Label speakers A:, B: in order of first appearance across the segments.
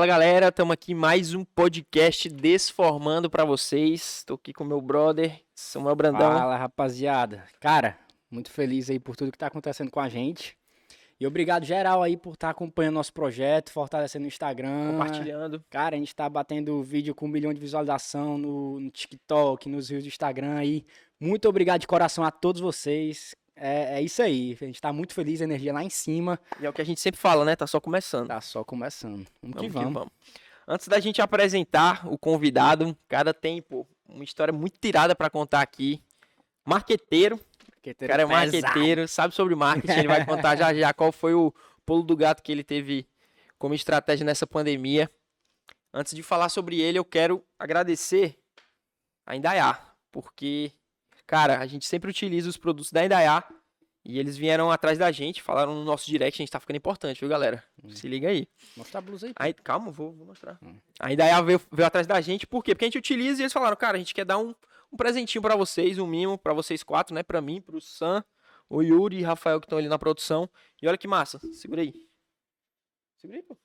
A: Fala galera, estamos aqui mais um podcast Desformando para vocês. Estou aqui com meu brother Samuel Brandão.
B: Fala rapaziada. Cara, muito feliz aí por tudo que tá acontecendo com a gente. E obrigado geral aí por estar tá acompanhando nosso projeto, fortalecendo o Instagram.
A: Compartilhando.
B: Cara, a gente tá batendo vídeo com um milhão de visualização no, no TikTok, nos rios do Instagram aí. Muito obrigado de coração a todos vocês. É, é, isso aí. A gente tá muito feliz, a energia lá em cima.
A: E é o que a gente sempre fala, né? Tá só começando.
B: Tá só começando.
A: Vamos, vamos que vamos. vamos. Antes da gente apresentar o convidado, cara tem, pô, uma história muito tirada para contar aqui. Marqueteiro. Marqueteiro cara é marqueteiro, sabe sobre marketing. Ele vai contar já já qual foi o pulo do gato que ele teve como estratégia nessa pandemia. Antes de falar sobre ele, eu quero agradecer a Indaiá, porque Cara, a gente sempre utiliza os produtos da Indaiá e eles vieram atrás da gente, falaram no nosso direct, a gente tá ficando importante, viu, galera? Hum. Se liga aí.
B: Mostra a blusa aí.
A: aí calma, vou, vou mostrar. Hum. A Indaiá veio, veio atrás da gente, por quê? Porque a gente utiliza e eles falaram, cara, a gente quer dar um, um presentinho para vocês, um mimo para vocês quatro, né? Para mim, pro Sam, o Yuri e o Rafael que estão ali na produção. E olha que massa, segura aí. Segura aí, pô.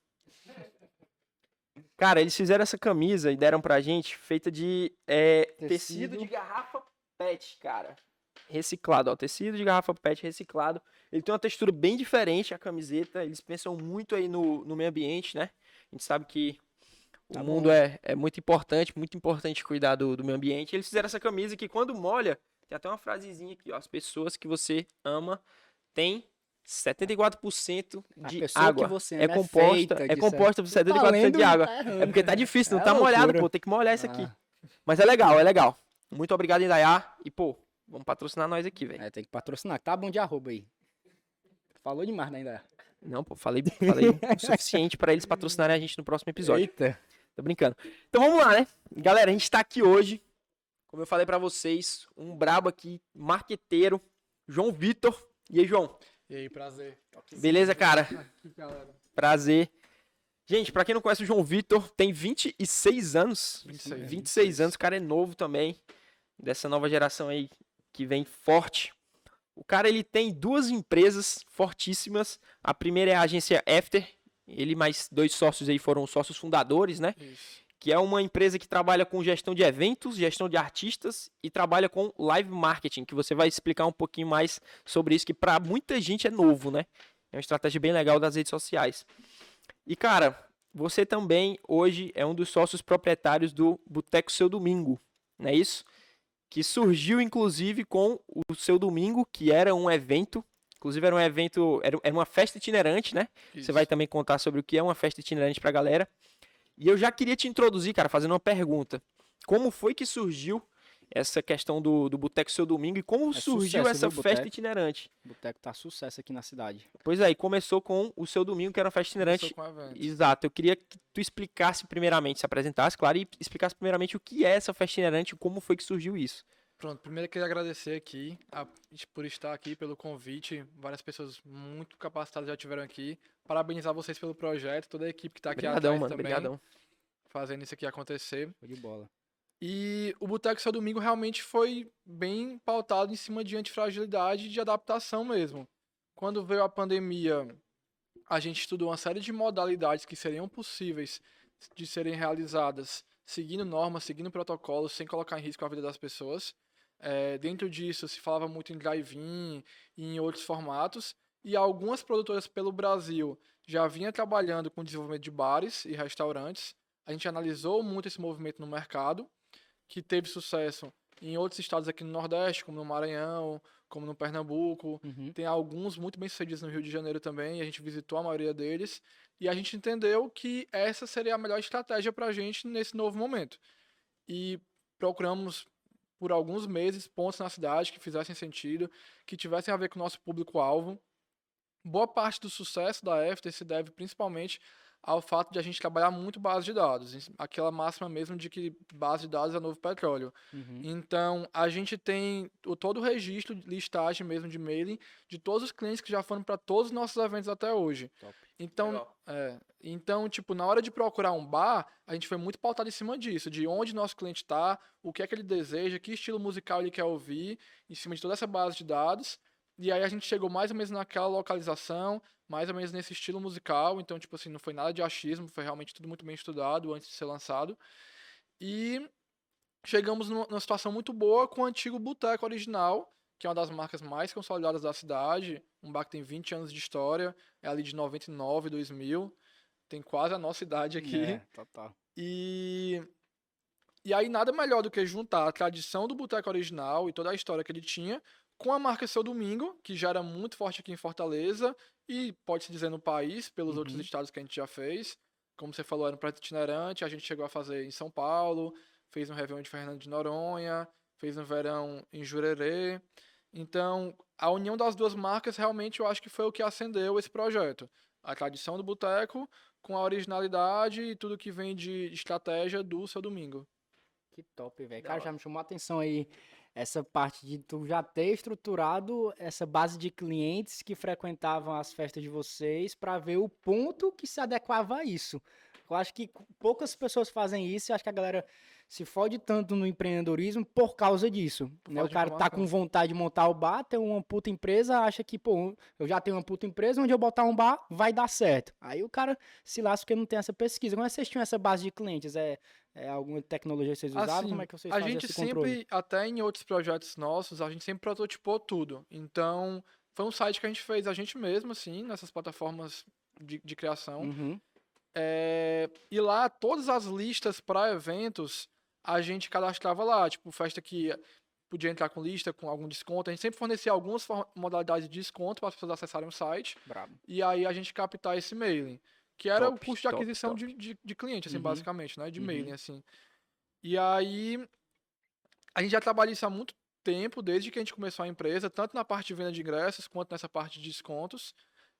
A: Cara, eles fizeram essa camisa e deram pra gente feita de é, tecido. tecido de garrafa PET, cara. Reciclado, ó. Tecido de garrafa PET reciclado. Ele tem uma textura bem diferente, a camiseta. Eles pensam muito aí no, no meio ambiente, né? A gente sabe que tá o bom. mundo é, é muito importante, muito importante cuidar do, do meio ambiente. Eles fizeram essa camisa que quando molha, tem até uma frasezinha aqui, ó. As pessoas que você ama têm 74% de água. é, composta, é, é composta por 74% de água. Tá é porque tá difícil, não é tá loucura. molhado, pô, tem que molhar isso aqui. Ah. Mas é legal, é legal. Muito obrigado, Indaiá. E, pô, vamos patrocinar nós aqui, velho.
B: É, tem que patrocinar. Tá bom de arroba aí. Falou demais, né, Indaiá?
A: Não, pô, falei, falei o suficiente para eles patrocinarem a gente no próximo episódio.
B: Eita.
A: Tô brincando. Então vamos lá, né? Galera, a gente tá aqui hoje, como eu falei para vocês, um brabo aqui, marqueteiro, João Vitor. E aí, João?
C: E aí, prazer.
A: Beleza, cara? Prazer. Gente, para quem não conhece o João Vitor, tem 26 anos. 26, 26, 26 anos, o cara é novo também. Dessa nova geração aí que vem forte. O cara ele tem duas empresas fortíssimas. A primeira é a agência After. Ele mais dois sócios aí foram sócios fundadores, né? Isso. Que é uma empresa que trabalha com gestão de eventos, gestão de artistas e trabalha com live marketing, que você vai explicar um pouquinho mais sobre isso, que para muita gente é novo, né? É uma estratégia bem legal das redes sociais. E cara, você também hoje é um dos sócios proprietários do Boteco Seu Domingo, não é isso? Que surgiu inclusive com o Seu Domingo, que era um evento, inclusive era um evento, era, uma festa itinerante, né? Isso. Você vai também contar sobre o que é uma festa itinerante pra galera. E eu já queria te introduzir, cara, fazendo uma pergunta. Como foi que surgiu essa questão do, do Boteco Seu Domingo e como é surgiu sucesso, essa festa itinerante.
B: O Boteco tá sucesso aqui na cidade.
A: Pois é, e começou com o Seu Domingo, que era uma festa itinerante. Exato, eu queria que tu explicasse primeiramente, se apresentasse, claro, e explicasse primeiramente o que é essa festa itinerante e como foi que surgiu isso.
C: Pronto, primeiro eu queria agradecer aqui a, por estar aqui, pelo convite. Várias pessoas muito capacitadas já estiveram aqui. Parabenizar vocês pelo projeto, toda a equipe que está aqui
A: Obrigadão,
C: atrás
A: mano,
C: também.
A: Obrigadão.
C: Fazendo isso aqui acontecer.
B: Foi de bola.
C: E o Boteco Seu Domingo realmente foi bem pautado em cima de antifragilidade e de adaptação mesmo. Quando veio a pandemia, a gente estudou uma série de modalidades que seriam possíveis de serem realizadas seguindo normas, seguindo protocolos, sem colocar em risco a vida das pessoas. É, dentro disso, se falava muito em drive-in e em outros formatos. E algumas produtoras pelo Brasil já vinham trabalhando com desenvolvimento de bares e restaurantes. A gente analisou muito esse movimento no mercado que teve sucesso em outros estados aqui no Nordeste, como no Maranhão, como no Pernambuco. Uhum. Tem alguns muito bem sucedidos no Rio de Janeiro também, a gente visitou a maioria deles. E a gente entendeu que essa seria a melhor estratégia para a gente nesse novo momento. E procuramos por alguns meses pontos na cidade que fizessem sentido, que tivessem a ver com o nosso público-alvo. Boa parte do sucesso da After se deve principalmente ao fato de a gente trabalhar muito base de dados. Aquela máxima mesmo de que base de dados é novo petróleo. Uhum. Então, a gente tem o, todo o registro, listagem mesmo de mailing de todos os clientes que já foram para todos os nossos eventos até hoje. Top. Então, é, então, tipo, na hora de procurar um bar, a gente foi muito pautado em cima disso, de onde nosso cliente está, o que é que ele deseja, que estilo musical ele quer ouvir, em cima de toda essa base de dados E aí a gente chegou mais ou menos naquela localização, mais ou menos nesse estilo musical. Então, tipo assim, não foi nada de achismo, foi realmente tudo muito bem estudado antes de ser lançado. E chegamos numa situação muito boa com o antigo Boteco original, que é uma das marcas mais consolidadas da cidade. Um bar que tem 20 anos de história, é ali de 99, 2000. Tem quase a nossa idade aqui. É,
B: total.
C: E e aí nada melhor do que juntar a tradição do boteco original e toda a história que ele tinha com a marca Seu Domingo, que já era muito forte aqui em Fortaleza e pode-se dizer no país, pelos uhum. outros estados que a gente já fez. Como você falou, era um projeto itinerante, a gente chegou a fazer em São Paulo, fez um Réveillon de Fernando de Noronha, fez um verão em Jurerê. Então, a união das duas marcas realmente eu acho que foi o que acendeu esse projeto. A tradição do boteco com a originalidade e tudo que vem de estratégia do Seu Domingo.
B: Que top, velho. Cara, já me chamou a atenção aí essa parte de tu já ter estruturado essa base de clientes que frequentavam as festas de vocês para ver o ponto que se adequava a isso. Eu acho que poucas pessoas fazem isso, eu acho que a galera se fode tanto no empreendedorismo por causa disso. Né? O cara tá com vontade de montar o bar, tem uma puta empresa, acha que, pô, eu já tenho uma puta empresa, onde eu botar um bar, vai dar certo. Aí o cara se lasca porque não tem essa pesquisa. Como é que vocês tinham essa base de clientes? É, é alguma tecnologia que vocês usavam? Assim, Como é que vocês
C: A gente sempre, até em outros projetos nossos, a gente sempre prototipou tudo. Então, foi um site que a gente fez a gente mesmo, assim, nessas plataformas de, de criação.
B: Uhum.
C: É, e lá, todas as listas para eventos a gente cadastrava lá, tipo, festa que podia entrar com lista, com algum desconto. A gente sempre fornecia algumas modalidades de desconto para as pessoas acessarem o site.
B: Bravo.
C: E aí a gente captar esse mailing. Que era top, o custo de aquisição top, top. De, de, de, cliente, assim, uhum. basicamente, né? De uhum. mailing, assim. E aí a gente já trabalha isso há muito tempo, desde que a gente começou a empresa, tanto na parte de venda de ingressos quanto nessa parte de descontos.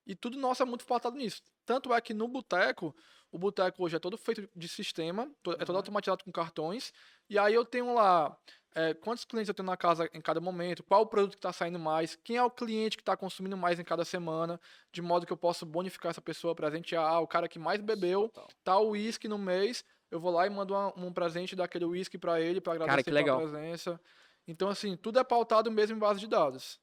C: E tudo nosso é muito pautado nisso. Tanto é que no boteco, o boteco hoje é todo feito de sistema, é todo uhum. automatizado com cartões. E aí eu tenho lá é, quantos clientes eu tenho na casa em cada momento, qual o produto que está saindo mais, quem é o cliente que está consumindo mais em cada semana, de modo que eu possa bonificar essa pessoa, presentear ah, o cara que mais bebeu tal uísque no mês, eu vou lá e mando uma, um presente daquele uísque para ele, para agradecer cara, pela presença. Então, assim, tudo é pautado mesmo em base de dados.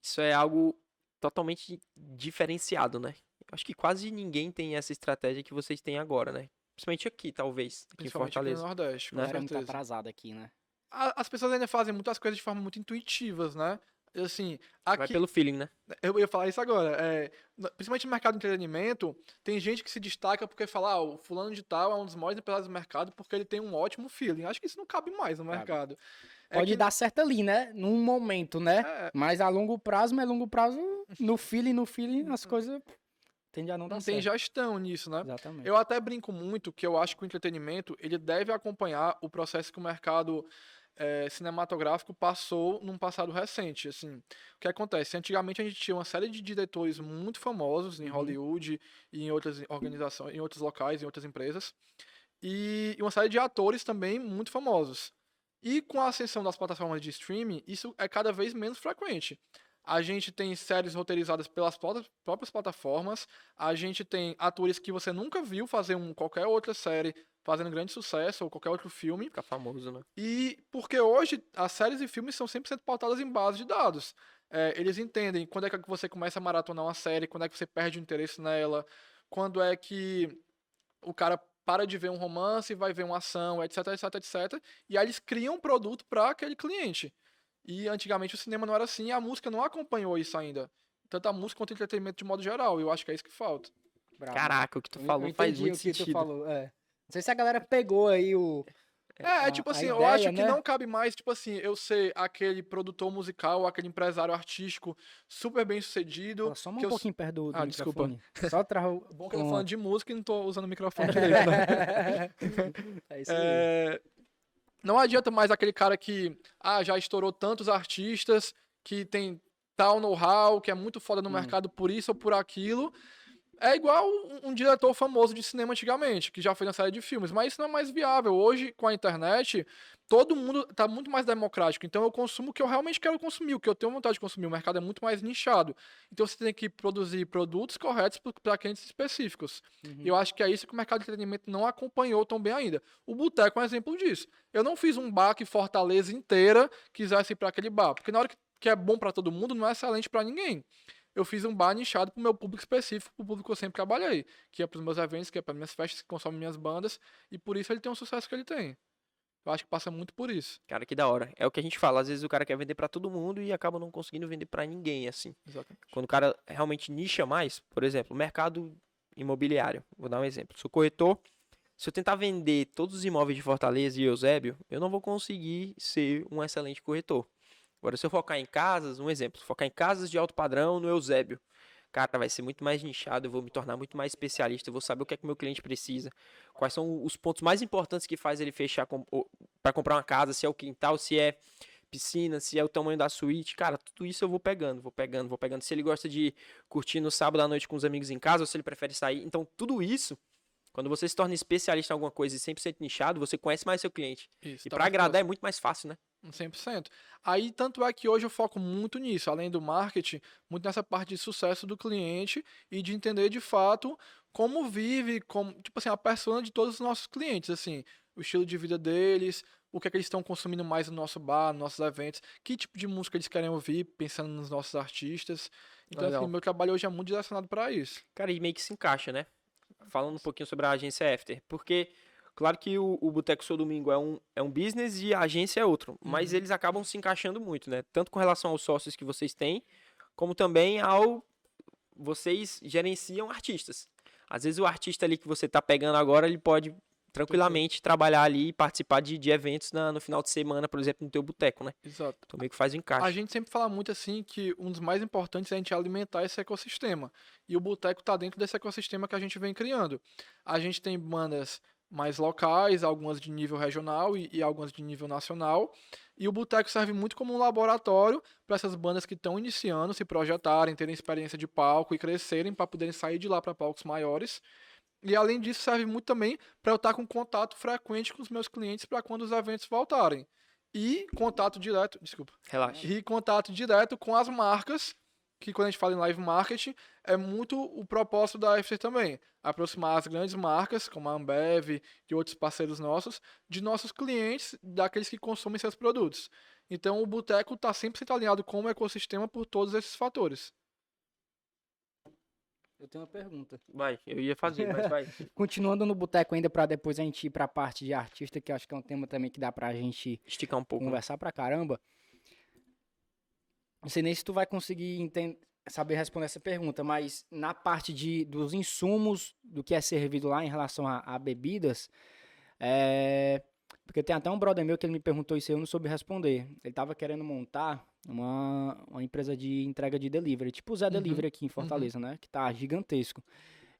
A: Isso é algo totalmente diferenciado, né? Acho que quase ninguém tem essa estratégia que vocês têm agora, né? Principalmente aqui, talvez. Aqui em Fortaleza.
C: Aqui no Nordeste,
B: né? Era muito atrasado aqui, né?
C: As pessoas ainda fazem muitas coisas de forma muito intuitivas, né? Assim, aqui...
A: Vai pelo feeling, né?
C: Eu ia falar isso agora. É, principalmente no mercado de entretenimento, tem gente que se destaca porque fala, ah, o fulano de tal é um dos maiores empresários do mercado porque ele tem um ótimo feeling. Acho que isso não cabe mais no mercado.
B: É Pode que... dar certo ali, né? Num momento, né? É... Mas a longo prazo, mas a longo prazo, no feeling, no feeling, as coisas tende a não dar
C: não
B: certo.
C: tem gestão nisso, né?
B: Exatamente.
C: Eu até brinco muito que eu acho que o entretenimento ele deve acompanhar o processo que o mercado é, cinematográfico passou num passado recente. Assim, o que acontece? Antigamente a gente tinha uma série de diretores muito famosos em uhum. Hollywood e em outras organizações, em outros locais, em outras empresas, e uma série de atores também muito famosos. E com a ascensão das plataformas de streaming, isso é cada vez menos frequente. A gente tem séries roteirizadas pelas próprias plataformas. A gente tem atores que você nunca viu fazer um, qualquer outra série fazendo grande sucesso ou qualquer outro filme.
A: Fica famoso, né?
C: E porque hoje as séries e filmes são 100% pautadas em base de dados. É, eles entendem quando é que você começa a maratonar uma série, quando é que você perde o interesse nela, quando é que o cara para de ver um romance e vai ver uma ação, etc, etc, etc. E aí eles criam um produto para aquele cliente. E antigamente o cinema não era assim e a música não acompanhou isso ainda. Tanto a música quanto o entretenimento de modo geral. Eu acho que é isso que falta.
A: Bravo. Caraca, o que tu falou eu faz muito o que sentido. Tu falou,
B: é. Não sei se a galera pegou aí o.
C: É, é tipo assim, eu acho que né? não cabe mais, tipo assim, eu ser aquele produtor musical, aquele empresário artístico super bem sucedido.
B: só um pouquinho
C: eu...
B: perto do, do ah, desculpa. Só trazer o.
C: Bom que eu tô falando de música e não tô usando o microfone direito, né?
B: é isso aí. É...
C: Não adianta mais aquele cara que ah, já estourou tantos artistas, que tem tal know-how, que é muito foda no hum. mercado por isso ou por aquilo. É igual um, um, diretor famoso de cinema antigamente, que já fez uma série de filmes, mas isso não é mais viável. Hoje, com a internet, todo mundo está muito mais democrático. Então eu consumo o que eu realmente quero consumir, o que eu tenho vontade de consumir. O mercado é muito mais nichado. Então você tem que produzir produtos corretos para clientes específicos. Uhum. Eu acho que é isso que o mercado de entretenimento não acompanhou tão bem ainda. O Boteco é um exemplo disso. Eu não fiz um bar que Fortaleza inteira quisesse ir para aquele bar, porque na hora que que é bom para todo mundo não é excelente para ninguém. Eu fiz um bar nichado pro meu público específico, pro público que eu sempre trabalhei, que é pros meus eventos, que é para minhas festas, que consomem minhas bandas, e por isso ele tem o sucesso que ele tem. Eu acho que passa muito por isso.
A: Cara, que da hora. É o que a gente fala. Às vezes o cara quer vender para todo mundo e acaba não conseguindo vender para ninguém, assim.
C: Exatamente.
A: Quando o cara realmente nicha mais, por exemplo, mercado imobiliário. Vou dar um exemplo. Sou corretor. Se eu tentar vender todos os imóveis de Fortaleza e Eusébio, eu não vou conseguir ser um excelente corretor. Agora, se eu focar em casas, um exemplo, focar em casas de alto padrão no Eusébio, cara, vai ser muito mais nichado, eu vou me tornar muito mais especialista, eu vou saber o que é que meu cliente precisa, quais são os pontos mais importantes que faz ele fechar para comprar uma casa, se é o quintal, se é piscina, se é o tamanho da suíte, cara, tudo isso eu vou pegando, vou pegando, vou pegando. Se ele gosta de curtir no sábado à noite com os amigos em casa, ou se ele prefere sair, então tudo isso quando você se torna especialista em alguma coisa e 100% nichado, você conhece mais seu cliente. Isso, e tá para agradar é muito mais fácil, né?
C: 100%. Aí, tanto é que hoje eu foco muito nisso, além do marketing, muito nessa parte de sucesso do cliente e de entender de fato como vive, como, tipo assim, a persona de todos os nossos clientes, assim, o estilo de vida deles, o que é que eles estão consumindo mais no nosso bar, nos nossos eventos, que tipo de música eles querem ouvir, pensando nos nossos artistas. Então, assim, meu trabalho hoje é muito direcionado para isso.
A: Cara, e meio que se encaixa, né? Falando um pouquinho sobre a agência After, porque claro que o, o Boteco Sou Domingo é um, é um business e a agência é outro, uhum. mas eles acabam se encaixando muito, né? Tanto com relação aos sócios que vocês têm, como também ao vocês gerenciam artistas. Às vezes o artista ali que você está pegando agora, ele pode tranquilamente trabalhar ali e participar de, de eventos na, no final de semana, por exemplo, no teu boteco, né?
C: Exato.
A: Então meio que faz o encaixe.
C: A gente sempre fala muito assim que um dos mais importantes é a gente alimentar esse ecossistema. E o boteco está dentro desse ecossistema que a gente vem criando. A gente tem bandas mais locais, algumas de nível regional e, e algumas de nível nacional. E o boteco serve muito como um laboratório para essas bandas que estão iniciando, se projetarem, terem experiência de palco e crescerem para poderem sair de lá para palcos maiores. E além disso, serve muito também para eu estar com contato frequente com os meus clientes para quando os eventos voltarem. E contato direto, desculpa.
A: Relaxa.
C: E contato direto com as marcas, que quando a gente fala em live marketing, é muito o propósito da FC também. Aproximar as grandes marcas, como a Ambev e outros parceiros nossos, de nossos clientes, daqueles que consomem seus produtos. Então o Boteco está sempre alinhado com o ecossistema por todos esses fatores.
B: Eu tenho uma pergunta.
A: Vai, eu ia fazer, mas vai.
B: Continuando no boteco ainda para depois a gente ir para a parte de artista, que acho que é um tema também que dá pra gente
A: esticar um pouco,
B: né? conversar né? pra caramba. Não sei nem se tu vai conseguir entender, saber responder essa pergunta, mas na parte de, dos insumos do que é servido lá em relação a, a bebidas, é, porque tem até um brother meu que ele me perguntou isso e eu não soube responder. Ele estava querendo montar uma, uma empresa de entrega de delivery, tipo o Zé uhum. Delivery aqui em. Fortaleza, uhum. né? Que tá gigantesco.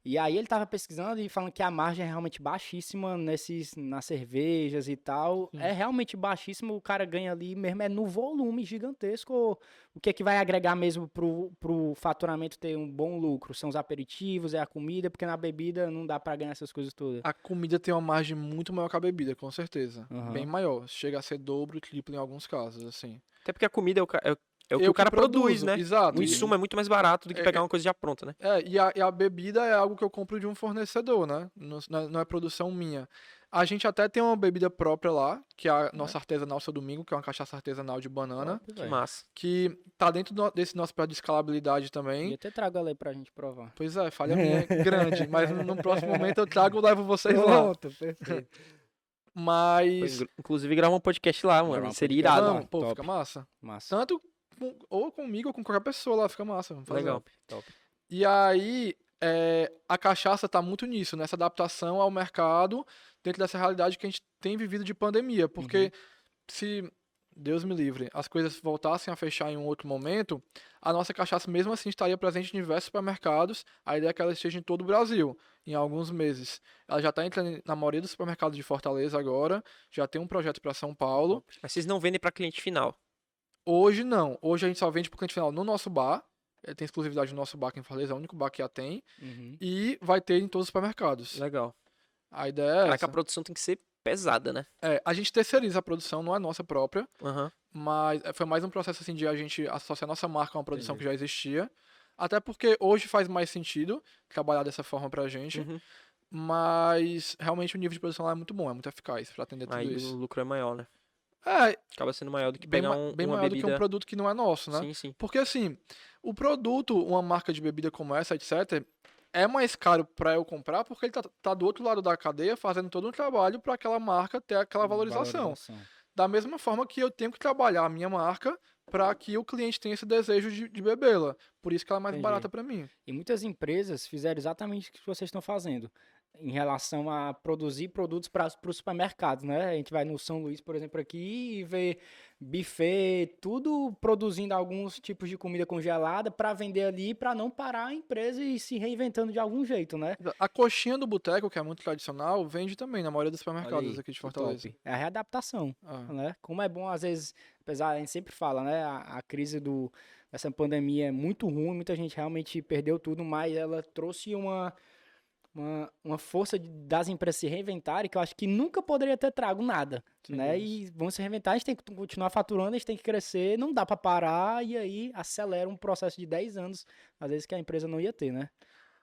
B: E aí ele tava pesquisando e falando que a margem é realmente baixíssima nesses, nas cervejas e tal. Sim. É realmente baixíssimo, o cara ganha ali mesmo, é no volume gigantesco. O que é que vai agregar mesmo pro, pro faturamento ter um bom lucro? São os aperitivos, é a comida, porque na bebida não dá para ganhar essas coisas todas.
C: A comida tem uma margem muito maior que a bebida, com certeza. Uhum. Bem maior. Chega a ser dobro, triplo em alguns casos, assim.
A: Até porque a comida é o, é é o que o cara produz, né?
C: Exato.
A: O insumo é muito mais barato do que é, pegar uma coisa já pronta, né?
C: É, e a, e a, bebida é algo que eu compro de um fornecedor, né? Não, não é produção minha. A gente até tem uma bebida própria lá, que é a nossa artesanal Seu Domingo, que é uma cachaça artesanal de banana.
A: que massa.
C: Que tá dentro do, desse nosso projeto de escalabilidade também.
B: E até trago ela aí pra gente provar.
C: Pois é, falha minha é grande, mas no, no, próximo momento eu trago e levo vocês Pronto, lá. Pronto, perfeito. Mas.
A: Inclusive gravar um podcast lá, mano. Seria irado. Não,
C: pô, Top. fica massa. Massa. Tanto com, ou comigo ou com qualquer pessoa lá, fica massa.
A: Legal. Top.
C: E aí, é, a cachaça tá muito nisso, nessa adaptação ao mercado, dentro dessa realidade que a gente tem vivido de pandemia. Porque uhum. se, Deus me livre, as coisas voltassem a fechar em um outro momento, a nossa cachaça mesmo assim estaria presente em diversos supermercados. A ideia é que ela esteja em todo o Brasil, em alguns meses. Ela já está entrando na maioria dos supermercados de Fortaleza agora, já tem um projeto para São Paulo.
A: Mas vocês não vendem para cliente final?
C: Hoje não. Hoje a gente só vende pro cliente final no nosso bar. É, tem exclusividade no nosso bar aqui em Fortaleza, é o único bar que a tem. Uhum. E vai ter em todos os supermercados.
A: Legal.
C: A ideia é. Caraca,
A: essa. a produção tem que ser pesada, né?
C: É, a gente terceiriza a produção, não é nossa própria.
A: Uhum.
C: Mas é, foi mais um processo assim de a gente associar nossa marca a uma produção Entendi. que já existia. Até porque hoje faz mais sentido trabalhar dessa forma pra gente. Uhum. Mas realmente o nível de produção lá é muito bom, é muito eficaz pra atender tudo
A: Aí
C: isso.
A: o lucro é maior, né?
C: É,
A: Acaba sendo maior do que
C: bem,
A: pegar um,
C: bem
A: uma
C: maior
A: bebida.
C: do que um produto que não é nosso, né?
A: Sim, sim.
C: Porque assim, o produto, uma marca de bebida como essa, etc., é mais caro para eu comprar porque ele tá, tá do outro lado da cadeia fazendo todo um trabalho para aquela marca ter aquela valorização. Da mesma forma que eu tenho que trabalhar a minha marca para que o cliente tenha esse desejo de, de bebê-la. Por isso que ela é mais
B: Entendi.
C: barata para mim.
B: E muitas empresas fizeram exatamente o que vocês estão fazendo em relação a produzir produtos para os supermercados, né? A gente vai no São Luís, por exemplo, aqui e vê buffet, tudo produzindo alguns tipos de comida congelada para vender ali, para não parar a empresa e se reinventando de algum jeito, né?
C: A coxinha do boteco, que é muito tradicional, vende também na maioria dos supermercados aqui de Fortaleza.
B: top. É a readaptação.
C: Ah.
B: né? Como é bom, às vezes, apesar, a gente sempre fala, né? A, a crise do, dessa pandemia é muito ruim, muita gente realmente perdeu tudo, mas ela trouxe uma, uma, uma força de- das empresas se reinventarem que eu acho que nunca poderia ter trago nada,
C: Sem
B: né? E vão se reinventar, a gente tem que continuar faturando, a gente tem que crescer, não dá para parar, e aí acelera um processo de 10 anos, às vezes, que a empresa não ia ter, né?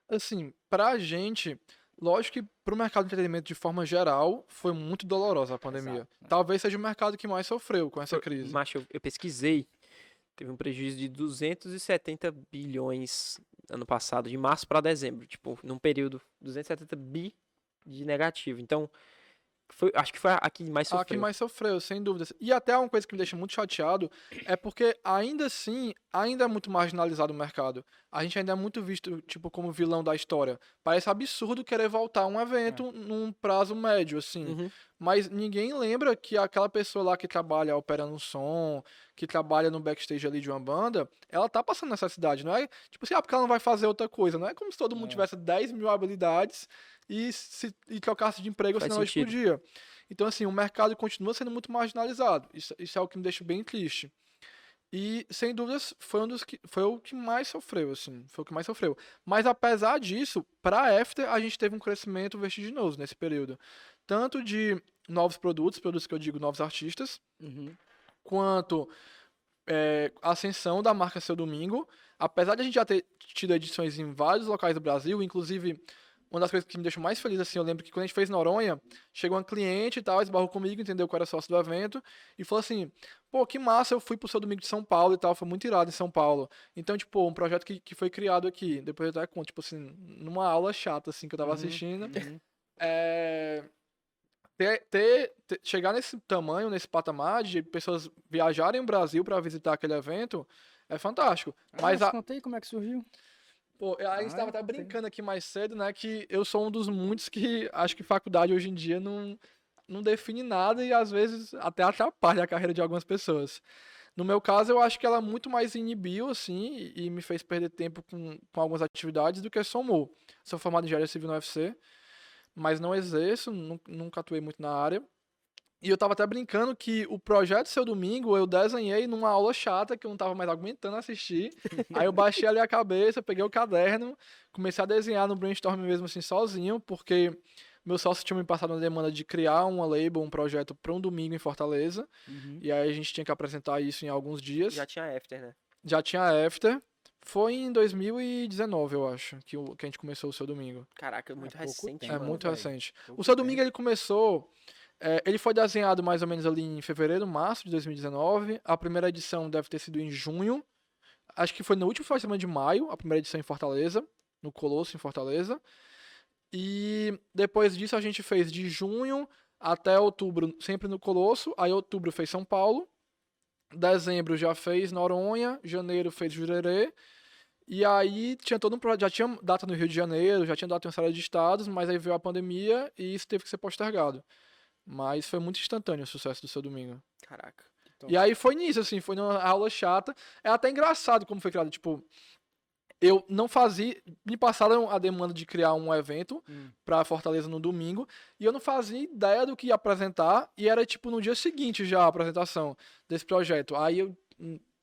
C: Assim, pra gente, lógico que pro mercado de entretenimento de forma geral, foi muito dolorosa a pandemia.
B: Exato, né?
C: Talvez seja o mercado que mais sofreu com essa
A: Foi-
C: crise.
A: Macho, eu, eu pesquisei. Teve um prejuízo de 270 bilhões ano passado, de março para dezembro. Tipo, num período, 270 bi de negativo. Então, foi, acho que foi a que mais
C: A
A: sofreu.
C: que mais sofreu, sem dúvidas. E até uma coisa que me deixa muito chateado é porque ainda assim, ainda é muito marginalizado o mercado. A gente ainda é muito visto, tipo, como vilão da história. Parece absurdo querer voltar a um evento num prazo médio, assim.
A: Uhum.
C: Mas ninguém lembra que aquela pessoa lá que trabalha operando um som, que trabalha no backstage ali de uma banda, ela tá passando necessidade, não é? Tipo assim, ah, porque ela não vai fazer outra coisa. Não é como se todo mundo
B: É.
C: tivesse 10 mil habilidades e, se, e trocasse de emprego,
A: Faz
C: senão
A: sentido.
C: explodia. Então, assim, o mercado continua sendo muito marginalizado. Isso, isso é o que me deixa bem triste. E, sem dúvidas, foi, um dos que, foi o que mais sofreu, assim. Foi o que mais sofreu. Mas, apesar disso, para After, a gente teve um crescimento vertiginoso nesse período. Tanto de novos produtos, produtos que eu digo novos artistas,
B: Uhum.
C: quanto é, a ascensão da marca Seu Domingo. Apesar de a gente já ter tido edições em vários locais do Brasil, inclusive uma das coisas que me deixou mais feliz, assim, eu lembro que quando a gente fez Noronha, chegou uma cliente e tal, esbarrou comigo, entendeu que eu era sócio do evento, e falou assim, pô, que massa, eu fui pro Seu Domingo de São Paulo e tal, foi muito irado em São Paulo. Então, tipo, um projeto que, que foi criado aqui, depois eu até conto, tipo assim, numa aula chata, assim, que eu tava
B: Uhum,
C: assistindo,
B: uhum.
C: é, ter, ter- ter- chegar nesse tamanho, nesse patamar de pessoas viajarem o Brasil para visitar aquele evento é fantástico. Mas
B: Ah,
C: a,
B: conta aí como é que surgiu.
C: Pô, a gente
B: Ah,
C: estava até
B: tem.
C: brincando aqui mais cedo, né, que eu sou um dos muitos que acho que faculdade hoje em dia não, não define nada e às vezes até atrapalha a carreira de algumas pessoas. No meu caso, eu acho que ela muito mais inibiu, assim, e, me fez perder tempo com, com algumas atividades do que somou. Sou formado em engenharia civil no UFC, mas não exerço, nu- nunca atuei muito na área. E eu tava até brincando que o projeto Seu Domingo eu desenhei numa aula chata que eu não tava mais aguentando assistir. Aí eu baixei ali a cabeça, peguei o caderno, comecei a desenhar no brainstorm mesmo assim sozinho, porque meu sócio tinha me passado uma demanda de criar uma label, um projeto para um domingo em Fortaleza.
B: Uhum.
C: E aí a gente tinha que apresentar isso em alguns dias.
A: Já
C: Já,
A: tinha after, né?
C: tinha after. Foi em 2019, eu acho, que, o- que a gente começou o Seu Domingo.
A: Caraca, muito
B: pouco
A: recente,
B: tempo,
C: É muito
B: velho.
C: recente.
B: Pouco
C: O Seu
B: tempo.
C: Domingo ele começou. É, ele foi desenhado mais ou menos ali em fevereiro, março de 2019. A primeira edição deve ter sido em junho. Acho que foi no último final de semana de maio, a primeira edição em Fortaleza, no Colosso, em Fortaleza. E depois disso a gente fez de junho até outubro, sempre no Colosso. Aí outubro fez São Paulo. Dezembro já fez Noronha. Janeiro fez Jurerê. E aí tinha todo um já tinha data no Rio de Janeiro, já tinha data em uma série de estados, mas aí veio a pandemia e isso teve que ser postergado. Mas foi muito instantâneo o sucesso do seu domingo.
A: Caraca.
C: E aí foi nisso, assim, foi numa aula chata. É até engraçado como foi criado. Tipo, eu não fazia. Me passaram a demanda de criar um evento
B: Hum.
C: pra Fortaleza no domingo. E eu não fazia ideia do que ia apresentar. E era, tipo, no dia seguinte já a apresentação desse projeto. Aí eu.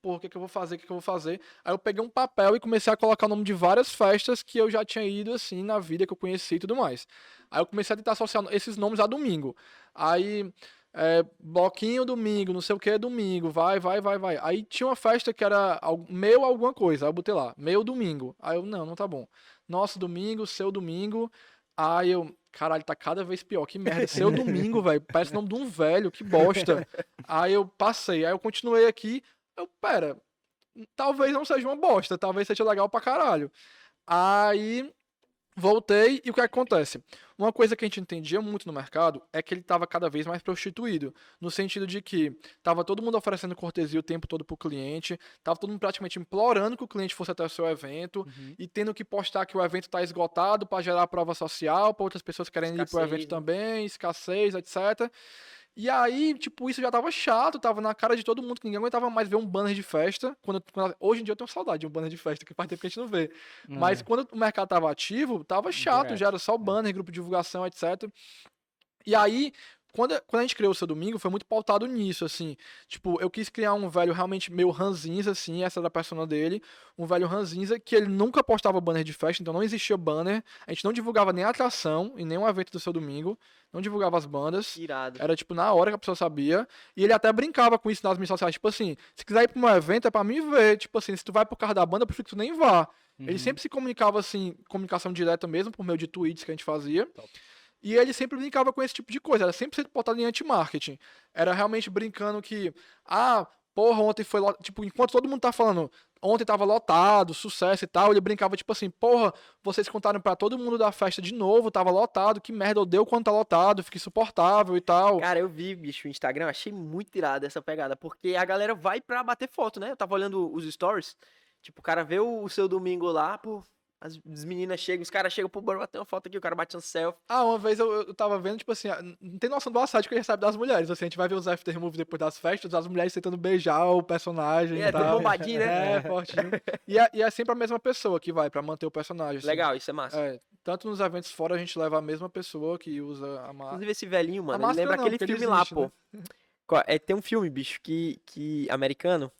C: Pô, o que, que eu vou fazer? O que, que eu vou fazer? Aí eu peguei um papel e comecei a colocar o nome de várias festas que eu já tinha ido, assim, na vida, que eu conheci e tudo mais. Aí eu comecei a tentar associar esses nomes a domingo. Aí é, bloquinho domingo, não sei o que domingo, vai, vai, vai, vai. Aí tinha uma festa que era meu alguma coisa, aí eu botei lá, meu domingo. Aí eu, não, não tá bom. Nosso domingo, seu domingo. Aí eu, caralho, tá cada vez pior, que merda. Seu domingo, velho, parece o nome de um velho, que bosta. aí eu passei, aí eu continuei aqui, eu, pera, talvez não seja uma bosta, talvez seja legal pra caralho. Aí voltei e o que acontece? Uma coisa que a gente entendia muito no mercado é que ele estava cada vez mais prostituído, no sentido de que estava todo mundo oferecendo cortesia o tempo todo para o cliente, estava todo mundo praticamente implorando que o cliente fosse até o seu evento uhum. e tendo que postar que o evento está esgotado para gerar prova social, para outras pessoas querendo ir para o evento né? também, escassez, etc. E aí, tipo, isso já tava chato, tava na cara de todo mundo, que ninguém aguentava mais ver um banner de festa. Quando, quando hoje em dia eu tenho saudade de um banner de festa, que faz tempo que a gente não vê. Hum. Mas quando o mercado tava ativo, tava chato, Direto. já era só é. banner, grupo de divulgação, etc. E aí, quando, quando a gente criou o seu domingo, foi muito pautado nisso, assim. Tipo, eu quis criar um velho realmente meio ranzinza, assim, essa era a persona dele. Um velho ranzinza que ele nunca postava banner de festa, então não existia banner. A gente não divulgava nem a atração e nem um evento do seu domingo. Não divulgava as bandas.
A: Irado.
C: Era, tipo, na hora que a pessoa sabia. E ele até brincava com isso nas mídias sociais. Tipo assim, se quiser ir pra um evento, é pra mim ver. Tipo assim, se tu vai por causa da banda, eu prefiro que tu nem vá. Uhum. Ele sempre se comunicava, assim, comunicação direta mesmo, por meio de tweets que a gente fazia. Top. E ele sempre brincava com esse tipo de coisa, era sempre portado em anti-marketing. Era realmente brincando que, ah, porra, ontem foi, tipo, enquanto todo mundo tá falando, ontem tava lotado, sucesso e tal, ele brincava tipo assim, porra, vocês contaram para todo mundo da festa de novo, tava lotado, que merda, eu deu quando tá lotado, fica insuportável e tal.
A: Cara, eu vi, bicho, o Instagram, achei muito irado essa pegada, porque a galera vai pra bater foto, né? Eu tava olhando os stories, tipo, o cara vê o seu domingo lá, por as, as meninas chegam, os caras chegam, pô, bora bater uma foto aqui, o cara bate um selfie.
C: Ah, uma vez eu, eu tava vendo, tipo assim, não tem noção do assédio que ele recebe das mulheres. Assim, a gente vai ver os aftermovies depois das festas, as mulheres tentando beijar o personagem.
A: É, tem bombadinho,
C: né? É, fortinho. e, é, e é sempre a mesma pessoa que vai pra manter o personagem. Assim.
A: Legal, isso é massa.
C: É, tanto nos eventos fora a gente leva a mesma pessoa que usa a máscara.
A: Inclusive esse velhinho, mano, ele lembra não, aquele filme existe, lá, pô. Né? É, tem um filme, bicho, que, que americano,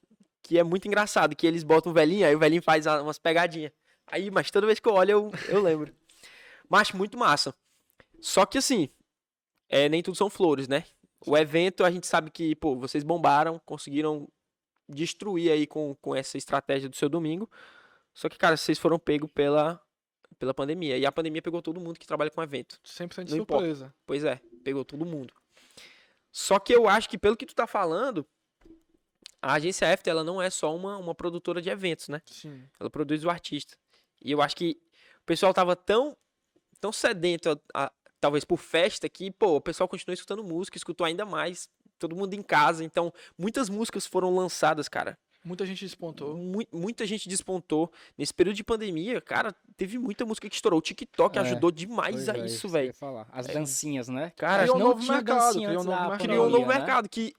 A: que é muito engraçado, que eles botam o velhinho, aí o velhinho faz umas pegadinhas. Aí, mas toda vez que eu olho, eu, eu lembro. mas muito massa. Só que assim, é, nem tudo são flores, né? O evento, a gente sabe que, pô, vocês bombaram, conseguiram destruir aí com, com essa estratégia do seu domingo. Só que, cara, vocês foram pegos pela, pela pandemia. E a pandemia pegou todo mundo que trabalha com evento.
C: 100% de Não surpresa. Importa.
A: Pois é, pegou todo mundo. Só que eu acho que, pelo que tu tá falando, a agência After, ela não é só uma, uma produtora de eventos, né?
C: Sim.
A: Ela produz o artista. E eu acho que o pessoal tava tão, tão sedento, a, a, talvez por festa, que, pô, o pessoal continuou escutando música, escutou ainda mais, todo mundo em casa. Então, muitas músicas foram lançadas, cara.
C: Muita gente despontou.
A: muita gente despontou. Nesse período de pandemia, cara, teve muita música que estourou. O TikTok é, ajudou demais a isso, velho.
B: As é. dancinhas, né?
C: Cara, criou não um novo mercado, criou um novo
A: mercado. Criou um novo né? mercado que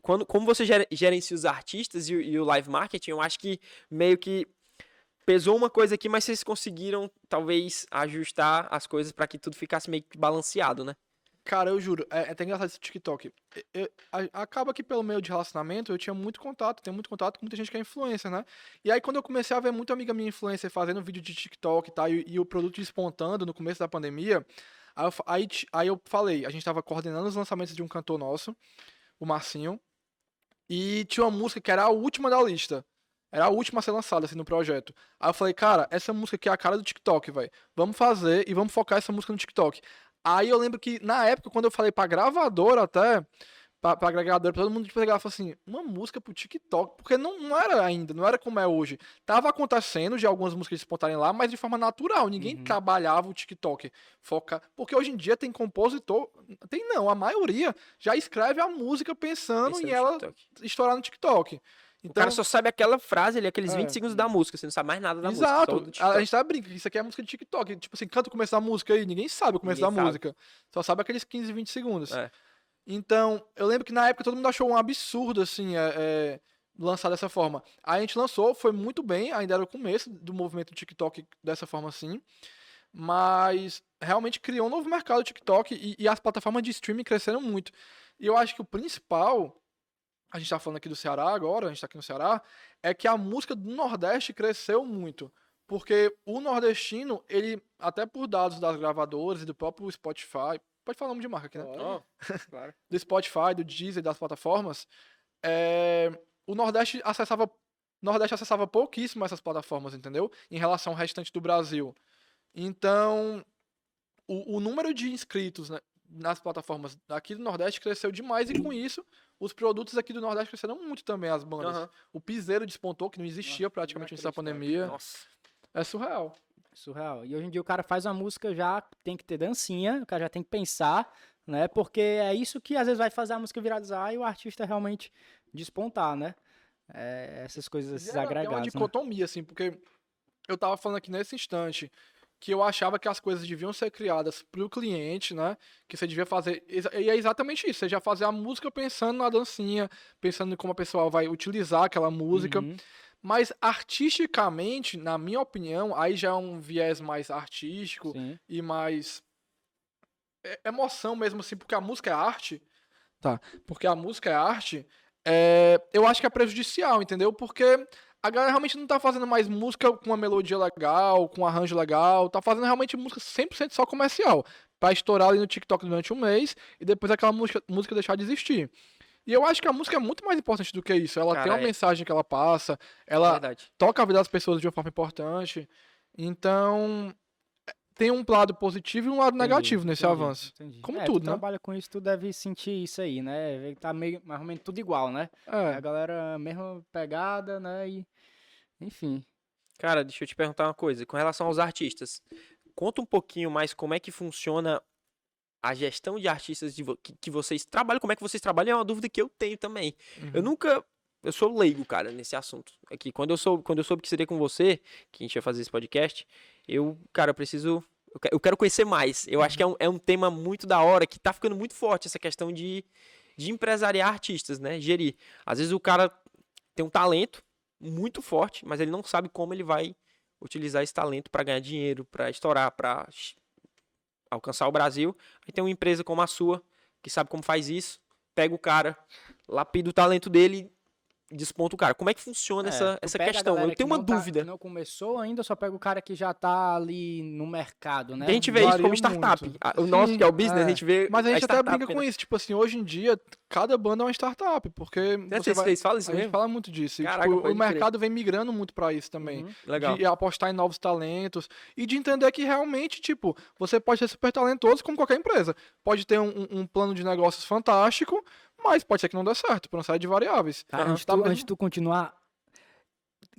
A: quando, como você gerencia os artistas e, e, o live marketing, eu acho que meio que pesou uma coisa aqui, mas vocês conseguiram talvez ajustar as coisas para que tudo ficasse meio que balanceado, né?
C: Cara, eu juro, é, é até engraçado esse TikTok. Eu, a, acaba que pelo meio de relacionamento eu tinha muito contato, tenho muito contato com muita gente que é influencer, né? E aí quando eu comecei a ver muita amiga minha influencer fazendo vídeo de TikTok tá, e, e o produto despontando no começo da pandemia, aí eu, aí, aí eu falei, a gente tava coordenando os lançamentos de um cantor nosso, o Marcinho, e tinha uma música que era a última da lista. Era a última a ser lançada, assim, no projeto. Aí eu falei, cara, essa música aqui é a cara do TikTok, velho. Vamos fazer e vamos focar essa música no TikTok. Aí eu lembro que, na época, quando eu falei pra gravadora até, pra, pra agregadora, todo mundo tipo, falou assim, uma música pro TikTok. Porque não, não era ainda, não era como é hoje. Tava acontecendo de algumas músicas se espontarem lá, mas de forma natural. Ninguém uhum. trabalhava o TikTok. Foca. Porque hoje em dia tem compositor. Tem não, a maioria já escreve a música pensando Esse em é ela estourar no TikTok.
A: Então, o cara só sabe aquela frase ali, aqueles é. 20 segundos da música, você não sabe mais nada da
C: Exato.
A: música.
C: Exato. A gente tá brincando, isso aqui é música de TikTok. Tipo assim, canta o começo da música aí, ninguém sabe o começo ninguém da sabe. música. Só sabe aqueles 15, 20 segundos. É. Então, eu lembro que na época todo mundo achou um absurdo, assim, é, é, lançar dessa forma. A gente lançou, foi muito bem, ainda era o começo do movimento TikTok dessa forma assim. Mas realmente criou um novo mercado do TikTok e, e as plataformas de streaming cresceram muito. E eu acho que o principal a gente está falando aqui do Ceará agora, a gente está aqui no Ceará, é que a música do Nordeste cresceu muito. Porque o nordestino, ele, até por dados das gravadoras e do próprio Spotify, pode falar um de marca aqui, né?
A: Oh, claro.
C: do Spotify, do Deezer, das plataformas, é, o Nordeste acessava, Nordeste acessava pouquíssimo essas plataformas, entendeu? Em relação ao restante do Brasil. Então, o, o número de inscritos né, nas plataformas aqui do Nordeste cresceu demais e com isso os produtos aqui do Nordeste cresceram muito também, as bandas.
A: Aham.
C: O piseiro despontou, que não existia praticamente antes da pandemia.
A: Nossa.
C: É surreal.
B: Surreal. E hoje em dia o cara faz uma música já tem que ter dancinha, o cara já tem que pensar, né? Porque é isso que às vezes vai fazer a música viralizar e o artista realmente despontar, né? É, essas coisas, esses
C: E era- Tem uma
B: agregados. né?
C: dicotomia, assim, porque eu tava falando aqui nesse instante que eu achava que as coisas deviam ser criadas pro cliente, né? Que você devia fazer. E é exatamente isso. Você já fazer a música pensando na dancinha, pensando em como a pessoa vai utilizar aquela música.
B: Uhum.
C: Mas artisticamente, na minha opinião, aí já é um viés mais artístico
B: Sim.
C: e mais é- emoção mesmo, assim, porque a música é arte. Tá. Porque a música é arte, é, eu acho que é prejudicial, entendeu? Porque a galera realmente não tá fazendo mais música com uma melodia legal, com um arranjo legal, tá fazendo realmente música 100% só comercial. Pra estourar ali no TikTok durante um mês e depois aquela música, música deixar de existir. E eu acho que a música é muito mais importante do que isso. Ela
A: Cara,
C: tem uma
A: é-
C: mensagem que ela passa, ela
A: Verdade.
C: toca a vida das pessoas de uma forma importante. Então, tem um lado positivo e um lado
B: Entendi,
C: negativo nesse
B: entendi,
C: avanço.
B: entendi.
C: Como
B: É,
C: tudo,
B: tu
C: né?
B: trabalha com isso, tu deve sentir isso aí, né? Tá meio, mais ou menos tudo igual, né?
C: É.
B: A galera, mesma pegada, né? E, enfim.
A: Cara, deixa eu te perguntar uma coisa. Com relação aos artistas, conta um pouquinho mais como é que funciona a gestão de artistas de vo- que, que vocês trabalham. Como é que vocês trabalham? É uma dúvida que eu tenho também. Eu
C: Uhum.
A: nunca. Eu sou leigo, cara, nesse assunto. Aqui, quando eu soube, quando eu soube que seria com você, que a gente ia fazer esse podcast, eu, cara, eu preciso. Eu que- eu quero conhecer mais. Eu acho que é um, é um tema muito da hora, que tá ficando muito forte essa questão de, de empresariar artistas, né? Gerir. Às vezes o cara tem um talento muito forte, mas ele não sabe como ele vai utilizar esse talento para ganhar dinheiro, para estourar, para alcançar o Brasil. Aí tem uma empresa como a sua, que sabe como faz isso, pega o cara, lapida o talento dele desponta o cara. Como é que funciona
B: É,
A: essa, essa
B: a
A: questão? Eu
B: que
A: tenho uma
B: não tá-
A: dúvida.
B: que não começou ainda, só pega o cara que já tá ali no mercado, né?
A: a gente vê isso como startup.
C: muito.
A: A- O nosso,
C: Sim,
A: que é o business,
C: é.
A: a gente vê.
C: Mas a gente até
A: startup
C: brinca com isso. Tipo assim, hoje em dia, cada banda é uma startup, porque
A: Né,
C: você
A: Vocês,
C: vai...
A: falam isso
C: A gente
A: mesmo?
C: fala muito disso. E,
A: Caraca,
C: tipo, o
A: crer.
C: mercado vem migrando muito pra isso também.
B: Uhum.
A: Legal.
C: De apostar em novos talentos. E de entender que realmente, tipo, você pode ser super talentoso como qualquer empresa. Pode ter um- um plano de negócios fantástico, mas pode ser que não dê certo, por uma série de variáveis.
B: Cara,
A: Aham.
B: antes,
C: Tá
B: tu, antes de tu continuar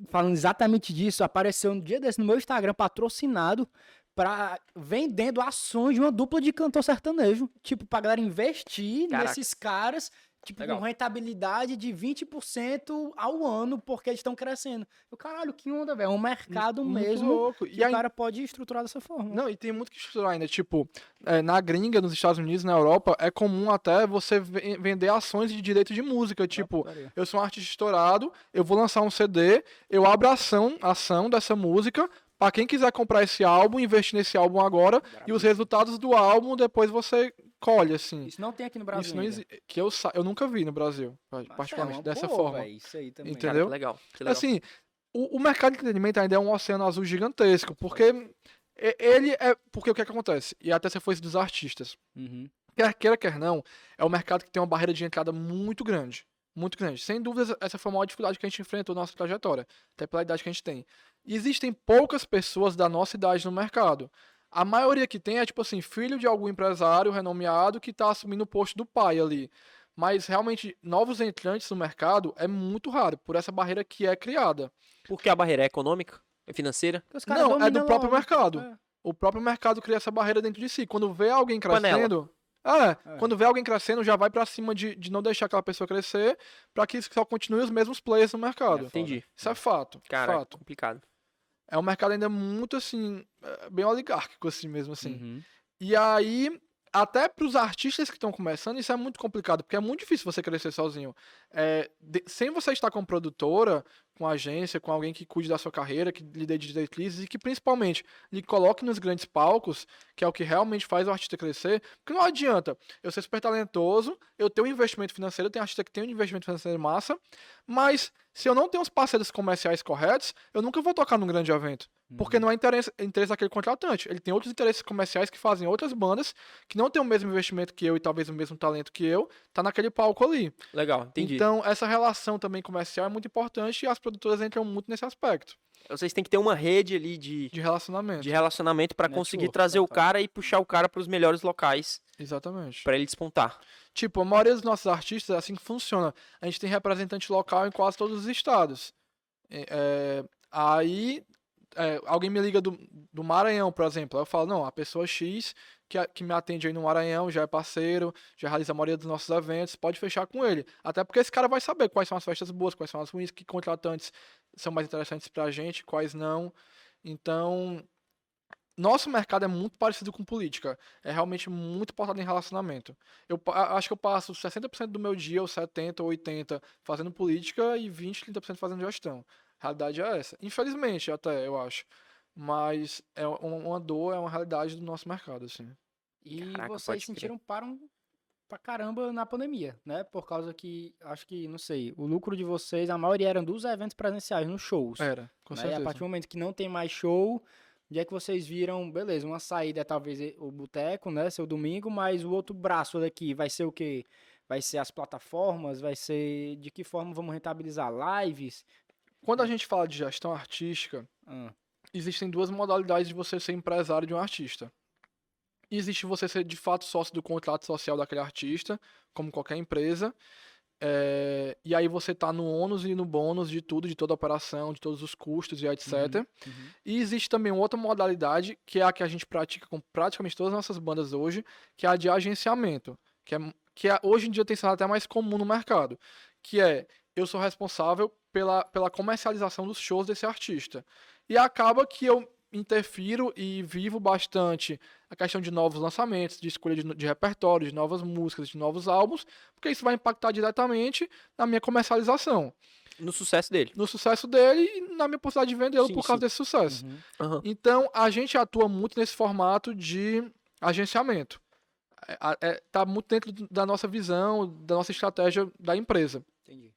B: falando exatamente disso, apareceu um dia desse no meu Instagram patrocinado pra vendendo ações de uma dupla de cantor sertanejo. Tipo, pra galera investir
A: Caraca.
B: nesses caras, tipo,
A: Legal.
B: com rentabilidade de 20% ao ano, porque eles estão crescendo. Eu, caralho, que onda, velho. É um mercado
C: Muito
B: mesmo
C: louco.
B: que
C: E
B: o cara pode estruturar dessa forma.
C: Não, e tem muito que estruturar ainda. Tipo, é, na gringa, nos Estados Unidos, na Europa, é comum até você ve- vender ações de direito de música. Tipo,
B: Putaria.
C: eu sou um artista estourado, eu vou lançar um CD, eu abro a ação, a ação dessa música. Pra quem quiser comprar esse álbum, investir nesse álbum agora, e os resultados do álbum depois você colhe, assim.
B: Isso não tem aqui no Brasil.
C: Isso não
B: ainda.
C: existe. Que eu, sa- eu nunca vi no Brasil,
B: Mas
C: particularmente,
B: é
C: dessa
B: boa,
C: forma.
B: véi, isso aí também.
C: Entendeu?
A: Cara, que legal. que legal.
C: Assim, o, o mercado de entretenimento ainda é um oceano azul gigantesco, porque ele é. Porque o que, é que acontece? E até se foi isso dos artistas.
B: Uhum.
C: Quer queira, quer não, é um mercado que tem uma barreira de entrada muito grande. Muito grande. Sem dúvidas, essa foi a maior dificuldade que a gente enfrentou na nossa trajetória, até pela idade que a gente tem. E existem poucas pessoas da nossa idade no mercado. A maioria que tem é, tipo assim, filho de algum empresário renomeado que está assumindo o posto do pai ali. Mas realmente, novos entrantes no mercado é muito raro, por essa barreira que é criada.
A: Porque a barreira é econômica? É financeira?
C: Não, é do
B: dominam
C: próprio
B: logo.
C: mercado.
B: É.
C: O próprio mercado cria essa barreira dentro de si. Quando vê alguém
A: Panela.
C: crescendo. É,
B: É.
C: quando vê alguém crescendo, já vai pra cima de, de não deixar aquela pessoa crescer, pra que só continue os mesmos players no mercado.
A: Entendi.
C: Isso é fato.
A: Cara,
C: fato.
A: complicado.
C: É um mercado ainda muito assim, é, bem oligárquico, assim mesmo assim.
B: Uhum.
C: E aí, até para os artistas que estão começando, isso é muito complicado, porque é muito difícil você crescer sozinho. É, de- sem você estar com produtora, com agência, com alguém que cuide da sua carreira, que lhe dê diretrizes e que principalmente lhe coloque nos grandes palcos, que é o que realmente faz o artista crescer. Porque não adianta eu ser super talentoso, eu ter um investimento financeiro, tem artista que tem um investimento financeiro massa, mas se eu não tenho os parceiros comerciais corretos, eu nunca vou tocar num grande evento. Porque não é interesse, interesse daquele contratante. Ele tem outros interesses comerciais que fazem outras bandas que não têm o mesmo investimento que eu e talvez o mesmo talento que eu, tá naquele palco ali.
A: Legal, entendi.
C: Então, essa relação também comercial é muito importante e as produtoras entram muito nesse aspecto.
A: Vocês têm que ter uma rede ali de,
C: De relacionamento.
A: de relacionamento
B: Network,
A: conseguir trazer o
B: total.
A: cara e puxar o cara pros melhores locais
C: Exatamente.
A: pra ele despontar.
C: Tipo, a maioria dos nossos artistas é assim que funciona. A gente tem representante local em quase todos os estados. É, aí, é, alguém me liga do, do Maranhão, por exemplo. Aí eu falo, não, a pessoa X que, a- que me atende aí no Maranhão já é parceiro, já realiza a maioria dos nossos eventos, pode fechar com ele. Até porque esse cara vai saber quais são as festas boas, quais são as ruins, que contratantes são mais interessantes pra gente, quais não. Então, nosso mercado é muito parecido com política. É realmente muito pautado em relacionamento. Eu acho que eu passo 60% do meu dia, ou 70% ou 80% fazendo política e 20%, 30% fazendo gestão. A realidade é essa. Infelizmente, até, eu acho. Mas é uma dor, é uma realidade do nosso mercado, assim.
B: E
A: Caraca,
B: vocês
A: crer.
B: sentiram param pra caramba na pandemia, né? Por causa que, acho que, não sei, o lucro de vocês, a maioria eram dos eventos presenciais, nos shows.
C: Era, com
B: né? E a
C: certeza.
B: partir do momento que não tem mais show, onde é que vocês viram, beleza, uma saída é talvez o boteco, né, seu domingo, mas o outro braço daqui vai ser o quê? Vai ser as plataformas, vai ser de que forma vamos rentabilizar lives?
C: Quando a gente fala de gestão artística,
B: Ah,
C: existem duas modalidades de você ser empresário de um artista. Existe você ser de fato sócio do contrato social daquele artista, como qualquer empresa. é, e aí você tá no ônus e no bônus de tudo, de toda a operação, de todos os custos e etc.
B: uhum.
C: E existe também outra modalidade, que é a que a gente pratica com praticamente todas as nossas bandas hoje, que é a de agenciamento, que, é, que é, hoje em dia tem sido até mais comum no mercado, que é eu sou responsável pela, pela comercialização dos shows desse artista. E acaba que eu interfiro e vivo bastante a questão de novos lançamentos, de escolha de, de repertório, de novas músicas, de novos álbuns, porque isso vai impactar diretamente na minha comercialização,
A: No sucesso dele.
C: no sucesso dele e na minha possibilidade de vendê-lo por causa
B: sim.
C: desse sucesso.
B: Uhum.
A: Aham.
C: Então, a gente atua muito nesse formato de agenciamento. É, a- é, tá muito dentro da nossa visão, da nossa estratégia da empresa.
B: Entendi.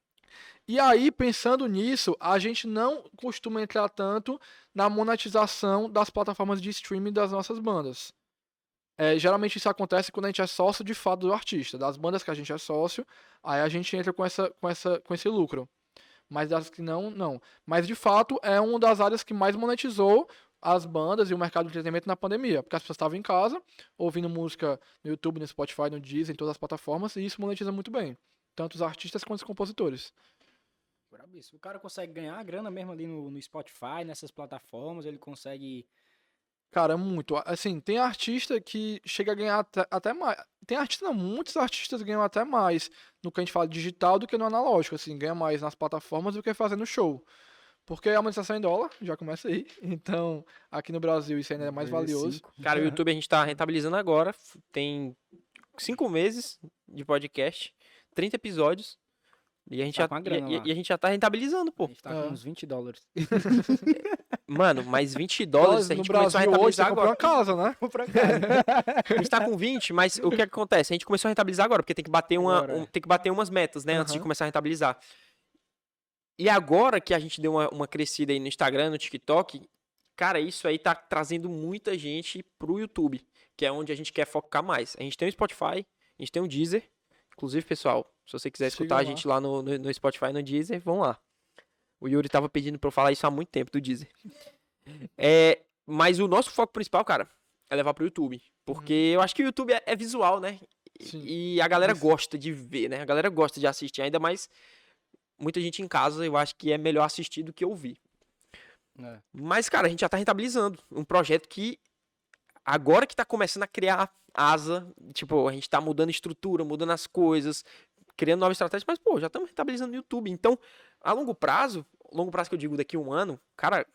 C: E aí, pensando nisso, a gente não costuma entrar tanto na monetização das plataformas de streaming das nossas bandas. É, geralmente isso acontece quando a gente é sócio de fato do artista. Das bandas que a gente é sócio, aí a gente entra com, essa, com, essa, com esse lucro. Mas das que não, não. Mas de fato é uma das áreas que mais monetizou as bandas e o mercado de entretenimento na pandemia. Porque as pessoas estavam em casa, ouvindo música no YouTube, no Spotify, no Deezer, em todas as plataformas, e isso monetiza muito bem. Tanto os artistas quanto os compositores.
B: Brabíssimo. O cara consegue ganhar grana mesmo ali no, no Spotify, nessas plataformas, ele consegue.
C: Cara, muito. Assim, tem artista que chega a ganhar até, até mais. Tem artista, não, muitos artistas ganham até mais no que a gente fala digital do que no analógico, assim, ganha mais nas plataformas do que fazendo show. Porque a monetização é em dólar, já começa aí. Então, aqui no Brasil isso ainda é mais valioso.
A: Cara, o YouTube a gente tá rentabilizando agora. Tem cinco meses de podcast, 30 episódios. E a gente,
B: Tá
A: já,
B: com a
A: e-
B: grana
A: e, e a gente já tá rentabilizando,
B: A
A: pô.
B: gente tá
C: É.
B: com uns 20 dólares.
A: Mano, mais 20 dólares a
C: no
A: gente começou a
C: hoje
A: rentabilizar
C: comprou
A: agora.
C: casa, né?
A: A gente tá com 20, mas o que acontece? A gente começou a rentabilizar agora, porque tem que bater, uma,
B: Agora, é.
A: um- tem que bater umas metas, né? Antes de começar a rentabilizar. E agora que a gente deu uma, uma crescida aí no Instagram, no TikTok, cara, isso aí tá trazendo muita gente pro YouTube, que é onde a gente quer focar mais. A gente tem o Spotify, a gente tem o Deezer. Inclusive, pessoal, se você quiser escutar a gente lá no, no, no Spotify no Deezer, vão lá. O Yuri tava pedindo pra eu falar isso há muito tempo do Deezer. É, mas o nosso foco principal, cara, é levar pro YouTube. Porque eu acho que o YouTube é, é visual, né? E-
C: Sim.
A: E a galera gosta de ver, né? A galera gosta de assistir. Ainda mais muita gente em casa, eu acho que é melhor assistir do que ouvir.
B: É.
A: Mas, cara, a gente já tá rentabilizando um projeto que agora que tá começando a criar asa, tipo, a gente tá mudando estrutura, mudando as coisas, criando novas estratégias, mas, pô, já estamos rentabilizando no YouTube. Então, a longo prazo, longo prazo que eu digo daqui a um ano, cara,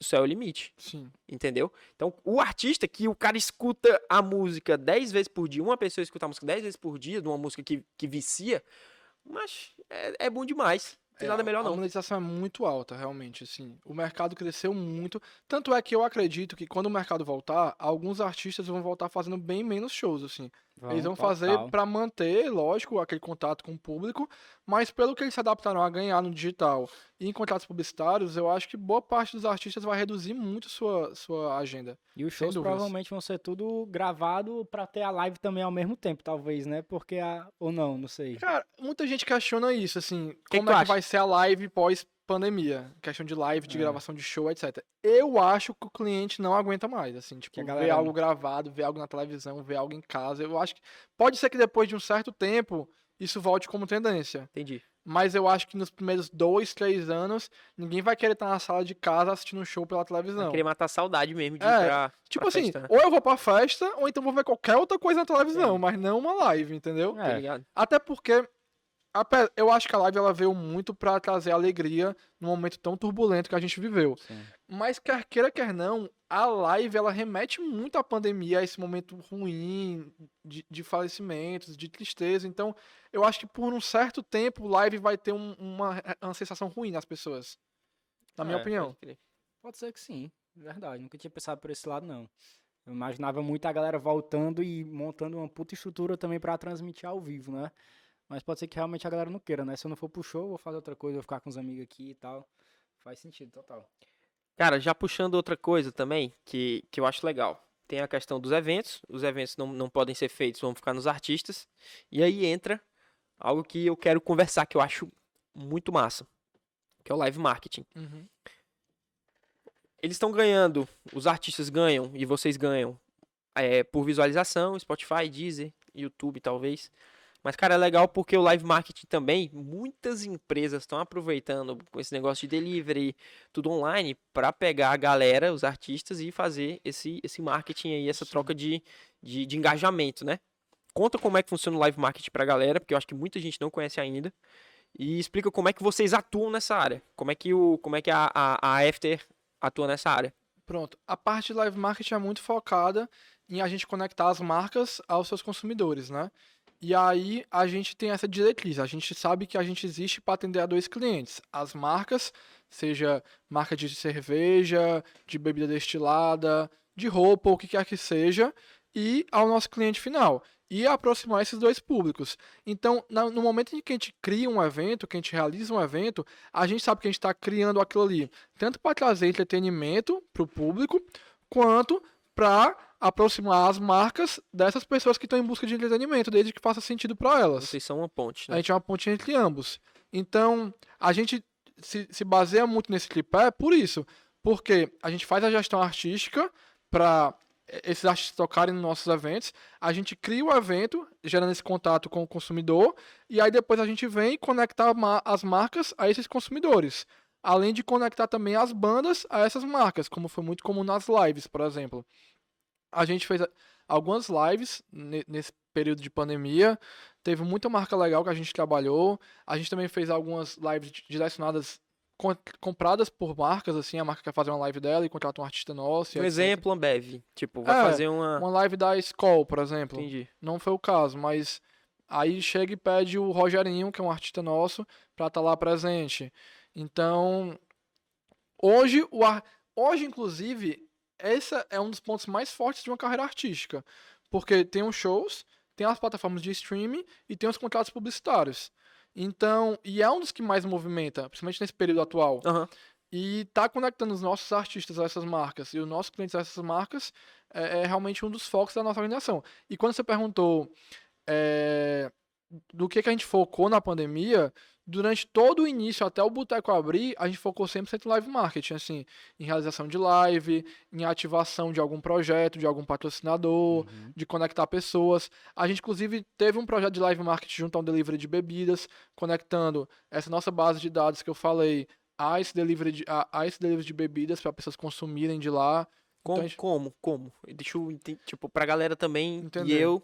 A: isso é o limite,
C: Sim.
A: entendeu? Então, o artista que o cara escuta a música 10 vezes por dia, uma pessoa escuta a música 10 vezes por dia, de uma música que, que vicia, mas é, é bom demais. Não tem nada melhor,
C: A
A: não.
C: monetização é muito alta, realmente, assim. O mercado cresceu muito. Tanto é que eu acredito que quando o mercado voltar, alguns artistas vão voltar fazendo bem menos shows, assim. Eles vão fazer
B: total.
C: pra manter, lógico, aquele contato com o público, mas pelo que eles se adaptaram a ganhar no digital e em contratos publicitários, eu acho que boa parte dos artistas vai reduzir muito sua, sua agenda.
B: E os shows provavelmente vão ser tudo gravado pra ter a live também ao mesmo tempo, talvez, né? Porque a. Ou não, não sei.
C: Cara, muita gente questiona isso, assim,
A: que
C: como
A: tu
C: é que vai ser a live pós pandemia, questão de live, de
B: É.
C: gravação de show, etc. Eu acho que o cliente não aguenta mais, assim, tipo,
B: Que a
C: ver
B: galera-
C: algo gravado, ver algo na televisão, ver algo em casa. Eu acho que pode ser que depois de um certo tempo isso volte como tendência,
A: Entendi.
C: mas eu acho que nos primeiros dois, três anos ninguém vai querer estar na sala de casa assistindo um show pela
A: Vai
C: televisão.
A: querer matar a saudade mesmo de ir
C: É,
A: pra.
C: Tipo
A: pra
C: assim,
A: festa, né?
C: ou eu vou pra festa, ou então vou ver qualquer outra coisa na televisão,
A: É.
C: mas não uma live, entendeu?
A: Tá
B: É.
A: ligado?
C: Até porque eu acho que a live ela veio muito pra trazer alegria num momento tão turbulento que a gente viveu.
B: Sim.
C: Mas quer queira, quer não, a live ela remete muito à pandemia, a esse momento ruim de, de falecimentos, de tristeza. Então, eu acho que por um certo tempo, live vai ter um- uma, uma sensação ruim nas pessoas. Na minha
A: É,
C: opinião.
A: pode.
B: Pode ser que sim, verdade. Nunca tinha pensado por esse lado, não. Eu imaginava muito a galera voltando e montando uma puta estrutura também pra transmitir ao vivo, né? Mas pode ser que realmente a galera não queira, né? Se eu não for pro show, eu vou fazer outra coisa, vou ficar com os amigos aqui e tal. Faz sentido, total.
A: Cara, já puxando outra coisa também, que, que eu acho legal. Tem a questão dos eventos. Os eventos não, não podem ser feitos, vão ficar nos artistas. E aí entra algo que eu quero conversar, que eu acho muito massa. Que é o live marketing.
C: Uhum.
A: Eles estão ganhando, os artistas ganham e vocês ganham é, por visualização, Spotify, Deezer, YouTube talvez. Mas, cara, é legal porque o live marketing também, muitas empresas estão aproveitando com esse negócio de delivery, tudo online, para pegar a galera, os artistas, e fazer esse, esse marketing aí, essa troca de, de, de engajamento, né? Conta como é que funciona o live marketing pra galera, porque eu acho que muita gente não conhece ainda. E explica como é que vocês atuam nessa área. Como é que, o, como é que a, a, a After atua nessa área.
C: Pronto. A parte de live marketing é muito focada em a gente conectar as marcas aos seus consumidores, né? E aí a gente tem essa diretriz. A gente sabe que a gente existe para atender a dois clientes: as marcas, seja marca de cerveja, de bebida destilada, de roupa, o que quer que seja, e ao nosso cliente final. E aproximar esses dois públicos. Então, no momento em que a gente cria um evento, que a gente realiza um evento, a gente sabe que a gente está criando aquilo ali, tanto para trazer entretenimento para o público, quanto para aproximar as marcas dessas pessoas que estão em busca de entretenimento, desde que faça sentido para elas.
A: Vocês são uma ponte,
C: A
A: né?
C: gente é uma ponte entre ambos. Então, a gente se, se baseia muito nesse tripé por isso. Porque a gente faz a gestão artística para esses artistas tocarem nos nossos eventos. A gente cria o evento, gerando esse contato com o consumidor. E aí depois a gente vem conectar as marcas a esses consumidores. Além de conectar também as bandas a essas marcas, como foi muito comum nas lives, por exemplo. A gente fez algumas lives ne- nesse período de pandemia. Teve muita marca legal que a gente trabalhou. A gente também fez algumas lives di- direcionadas, com- compradas por marcas, assim. A marca quer fazer uma live dela e contrata um artista nosso.
A: Um exemplo, Ambev. Tipo, vai
C: É,
A: fazer uma.
C: Uma live da Skoll, por exemplo.
A: Entendi.
C: Não foi o caso, mas aí chega e pede o Rogerinho, que é um artista nosso, pra estar lá presente. Então, hoje, o ar... hoje, inclusive, esse é um dos pontos mais fortes de uma carreira artística. Porque tem os shows, tem as plataformas de streaming e tem os contratos publicitários. Então, e é um dos que mais movimenta, principalmente nesse período atual.
A: Aham.
C: E tá conectando os nossos artistas a essas marcas e os nossos clientes a essas marcas é, é realmente um dos focos da nossa organização. E quando você perguntou é, do que, que a gente focou na pandemia, durante todo o início, até o Boteco abrir, a gente focou 100% em live marketing, assim, em realização de live, em ativação de algum projeto, de algum patrocinador,
B: Uhum.
C: de conectar pessoas. A gente, inclusive, teve um projeto de live marketing junto ao delivery de bebidas, conectando essa nossa base de dados que eu falei a esse delivery de, a, a esse delivery de bebidas para pessoas consumirem de lá.
A: Como,
C: Então a gente-
A: como? Como? Deixa eu entender, tipo, pra galera também
C: Entender.
A: e eu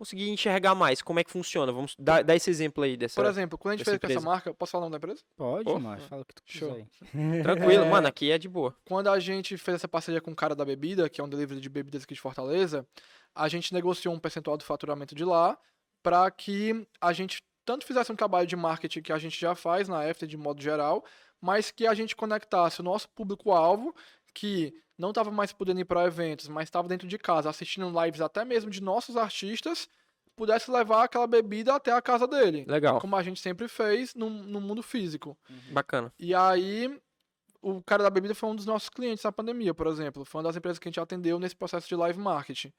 A: conseguir enxergar mais como é que funciona. Vamos dar, dar esse exemplo aí dessa.
C: Por exemplo, quando a gente fez com essa
A: empresa.
C: marca, posso falar o nome da empresa?
B: Pode,
A: Pô,
B: mas fala o que tu
C: show.
B: quiser.
A: Tranquilo,
C: É.
A: mano, aqui é de boa.
C: Quando a gente fez essa parceria com o cara da bebida, que é um delivery de bebidas aqui de Fortaleza, a gente negociou um percentual do faturamento de lá para que a gente tanto fizesse um trabalho de marketing que a gente já faz na After de modo geral, mas que a gente conectasse o nosso público-alvo, que não estava mais podendo ir para eventos, mas estava dentro de casa, assistindo lives até mesmo de nossos artistas, pudesse levar aquela bebida até a casa dele.
A: Legal,
C: Como a gente sempre fez no, no mundo físico.
A: bacana.
C: E aí, o cara da bebida foi um dos nossos clientes na pandemia, por exemplo. Foi uma das empresas que a gente atendeu nesse processo de live marketing.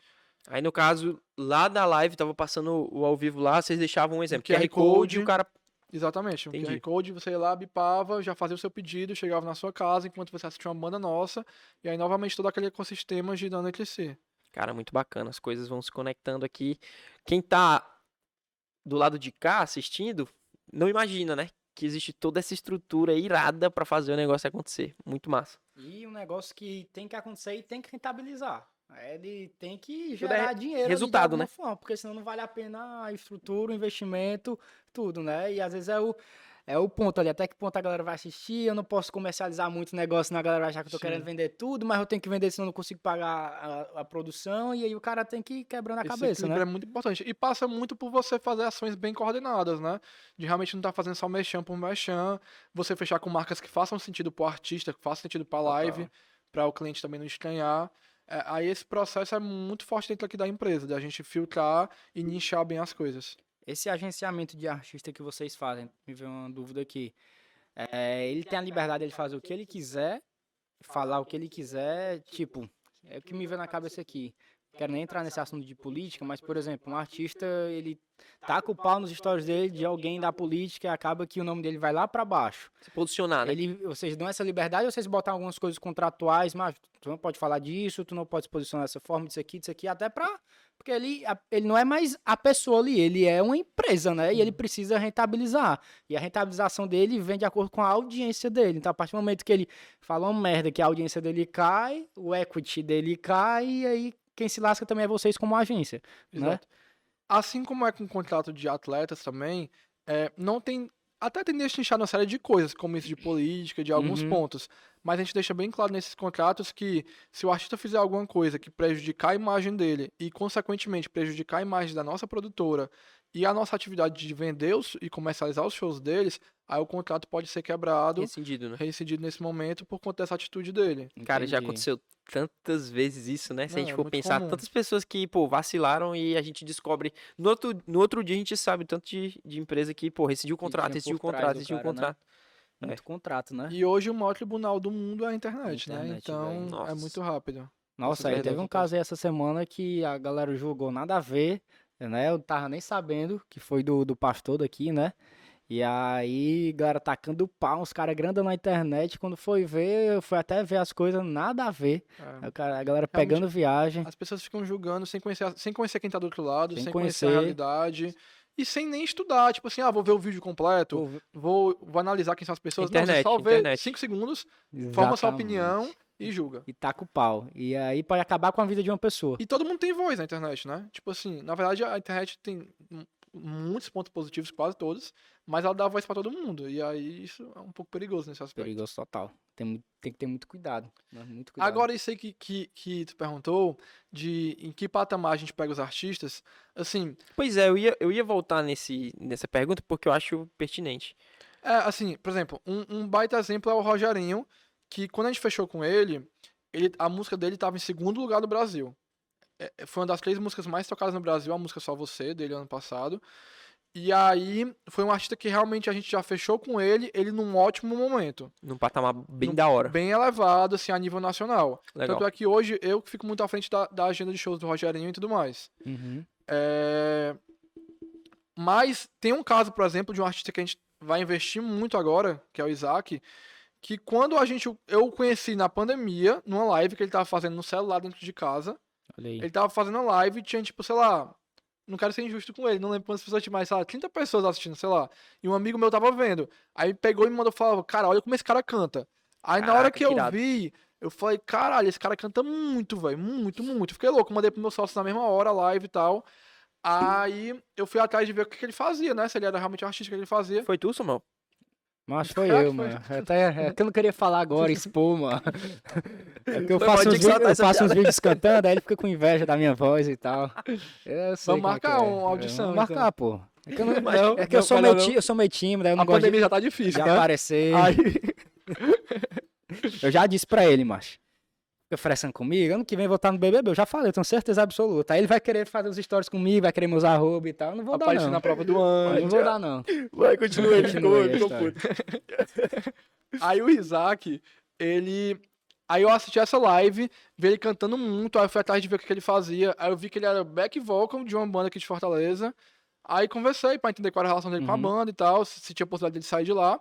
A: Aí no caso, lá da live, tava passando o ao vivo lá, vocês deixavam um exemplo,
C: QR
A: QR Code e o cara
C: Exatamente. Um
A: Entendi.
C: QR Code, você ia lá, bipava, já fazia o seu pedido, chegava na sua casa enquanto você assistia uma banda nossa, e aí novamente todo aquele ecossistema girando entre si.
A: Cara, muito bacana. As coisas vão se conectando aqui. Quem tá do lado de cá assistindo, não imagina, né? Que existe toda essa estrutura irada pra fazer o negócio acontecer. Muito massa.
B: E um negócio que tem que acontecer e tem que rentabilizar. Ele tem que
A: é
B: gerar dinheiro ali
A: resultado, né?
B: forma, porque senão não vale a pena a estrutura, o investimento, tudo, né? E às vezes é o, é o ponto ali, até que ponto a galera vai assistir, eu não posso comercializar muito negócio na galera vai achar que eu tô
C: Sim.
B: querendo vender tudo, mas eu tenho que vender senão eu não consigo pagar a, a produção, e aí o cara tem que ir quebrando a
C: Esse
B: cabeça, né?
C: é muito importante. E passa muito por você fazer ações bem coordenadas, né? De realmente não estar fazendo só merchan por merchan, você fechar com marcas que façam sentido pro artista, que façam sentido pra live, para o cliente também não estranhar. É, aí esse processo é muito forte dentro aqui da empresa, da gente filtrar e nichar bem as coisas.
B: Esse agenciamento de artista que vocês fazem, me veio uma dúvida aqui. É, ele tem a liberdade de fazer o que ele quiser, falar o que ele quiser, tipo, é o que me veio na cabeça aqui. Quero nem entrar nesse assunto de política, mas, por exemplo, um artista, ele taca o pau nos stories dele de alguém da política e acaba que o nome dele vai lá pra baixo.
A: Se posicionar, né?
B: Ele, vocês dão essa liberdade ou vocês botam algumas coisas contratuais, mas tu não pode falar disso, tu não pode se posicionar dessa forma, disso aqui, disso aqui, até pra. Porque ele, ele não é mais a pessoa ali, ele é uma empresa, né? E ele precisa rentabilizar. E a rentabilização dele vem de acordo com a audiência dele. Então, a partir do momento que ele fala uma merda, que a audiência dele cai, o equity dele cai, e aí quem se lasca também é vocês como agência. Né?
C: Exato. Assim como é com o contrato de atletas também, é, não tem. Até tem destrinchado uma série de coisas, como isso de política, de alguns
B: Uhum.
C: pontos. Mas a gente deixa bem claro nesses contratos que se o artista fizer alguma coisa que prejudicar a imagem dele e, consequentemente, prejudicar a imagem da nossa produtora e a nossa atividade de vender os, e comercializar os shows deles, aí o contrato pode ser quebrado,
A: Rescindido, né?
C: reincidido nesse momento por conta dessa atitude dele.
A: Cara, já aconteceu tantas vezes isso, né? Se a
C: Não,
A: gente
C: é
A: for
C: muito
A: pensar,
C: comum.
A: tantas pessoas que, pô, vacilaram e a gente descobre. No outro, no outro dia a gente sabe tanto de, de empresa que, pô, rescindiu o contrato, rescindiu o contrato, rescindiu o
B: né?
A: contrato.
B: Muito contrato, né?
C: E hoje o maior tribunal do mundo é a internet, né?
B: Internet,
C: Então
B: velho.
C: é muito rápido.
B: Nossa,
A: é
B: aí
A: verdade,
B: teve um caso aí essa semana que a galera julgou nada a ver, né? Eu tava nem sabendo que foi do, do pastor daqui, né? E aí, galera tacando pau, uns caras grandão na internet. Quando foi ver, eu fui até ver as coisas, nada a ver.
C: É.
B: Cara- a galera pegando viagem.
C: As pessoas ficam julgando sem conhecer, sem conhecer quem tá do outro lado,
B: Sem
C: sem, conhecer a
B: conhecer.
C: realidade. E sem nem estudar, tipo assim, ah, vou ver o vídeo completo, vou, vou analisar quem são as pessoas.
A: Internet,
C: não, só vê
A: internet.
C: 5 segundos, forma sua
B: exatamente.
C: opinião e julga.
B: E taca o pau. E aí pode acabar com a vida de uma pessoa.
C: E todo mundo tem voz na internet, né? Tipo assim, na verdade a internet tem muitos pontos positivos, quase todos, mas ela dá voz pra todo mundo. E aí isso é um pouco perigoso nesse aspecto.
B: Perigoso total. Tem, tem que ter muito cuidado. né? Muito cuidado.
C: Agora, isso aí que, que, que tu perguntou, de em que patamar a gente pega os artistas, assim,
A: Pois é, eu ia, eu ia voltar nesse, nessa pergunta porque eu acho pertinente.
C: É, assim, por exemplo, um, um baita exemplo é o Rogerinho, que quando a gente fechou com ele, ele a música dele estava em segundo lugar do Brasil. É, é, foi uma das três músicas mais tocadas no Brasil, a música Só Você, dele ano passado. E aí, foi um artista que realmente a gente já fechou com ele, ele num ótimo momento.
A: Num patamar bem
C: Num-
A: da hora.
C: Bem elevado, assim, a nível nacional.
A: Legal.
C: Tanto é que hoje eu que fico muito à frente da, da agenda de shows do Rogerinho e tudo mais.
B: Uhum.
C: É, Mas tem um caso, por exemplo, de um artista que a gente vai investir muito agora, que é o Isaac, que quando a gente eu o conheci na pandemia, numa live que ele tava fazendo no celular dentro de casa. Ele tava fazendo a live e tinha, tipo, sei lá, não quero ser injusto com ele, não lembro quantas pessoas tinha mais, sei lá, 30 pessoas assistindo, sei lá. E um amigo meu tava vendo. Aí pegou e me mandou falar, cara, olha como esse cara canta. Aí na hora
A: Caraca,
C: que
A: que
C: eu
A: irado.
C: vi, eu falei, caralho, esse cara canta muito, velho, muito, muito. Fiquei louco, mandei pro meu sócio na mesma hora, a live e tal. Aí eu fui atrás de ver o que, que ele fazia, né? Se ele era realmente um artista que ele fazia.
A: Foi tu, Samuel?
B: Mas foi eu, mano. Até, é que eu não queria falar agora, expor, mano. É que eu faço, uns, vídeos, eu faço uns vídeos cantando, aí ele fica com inveja da minha voz e tal. Eu
C: Vamos
B: é
C: marcar
B: é.
C: uma audição,
B: Vamos
C: então.
B: marcar, pô. É que eu, não,
C: Não,
B: é que eu
C: não,
B: sou,
C: não,
B: meio
C: não.
B: eu sou meio tímido, eu não
C: A
B: gosto de,
C: pandemia já tá
B: de
C: difícil, né?
B: aparecer.
C: Aí,
B: Eu já disse pra ele, macho. Frescando comigo, ano que vem vou estar no BBB, eu já falei, eu tenho certeza absoluta. Aí ele vai querer fazer os stories comigo, vai querer meus arroba e tal, eu não vou dar
C: apareceu
B: não.
C: na prova do ano.
B: não vou dar não.
A: Vai, continua,
B: ele ficou- puto.
C: Aí o Isaac, ele. Aí eu assisti essa live, vi ele cantando muito, aí eu fui atrás de ver o que ele fazia. Aí eu vi que ele era back vocal de uma banda aqui de Fortaleza. Aí conversei pra entender qual era a relação dele com a
B: Uhum.
C: banda e tal, se, se tinha possibilidade dele sair de lá.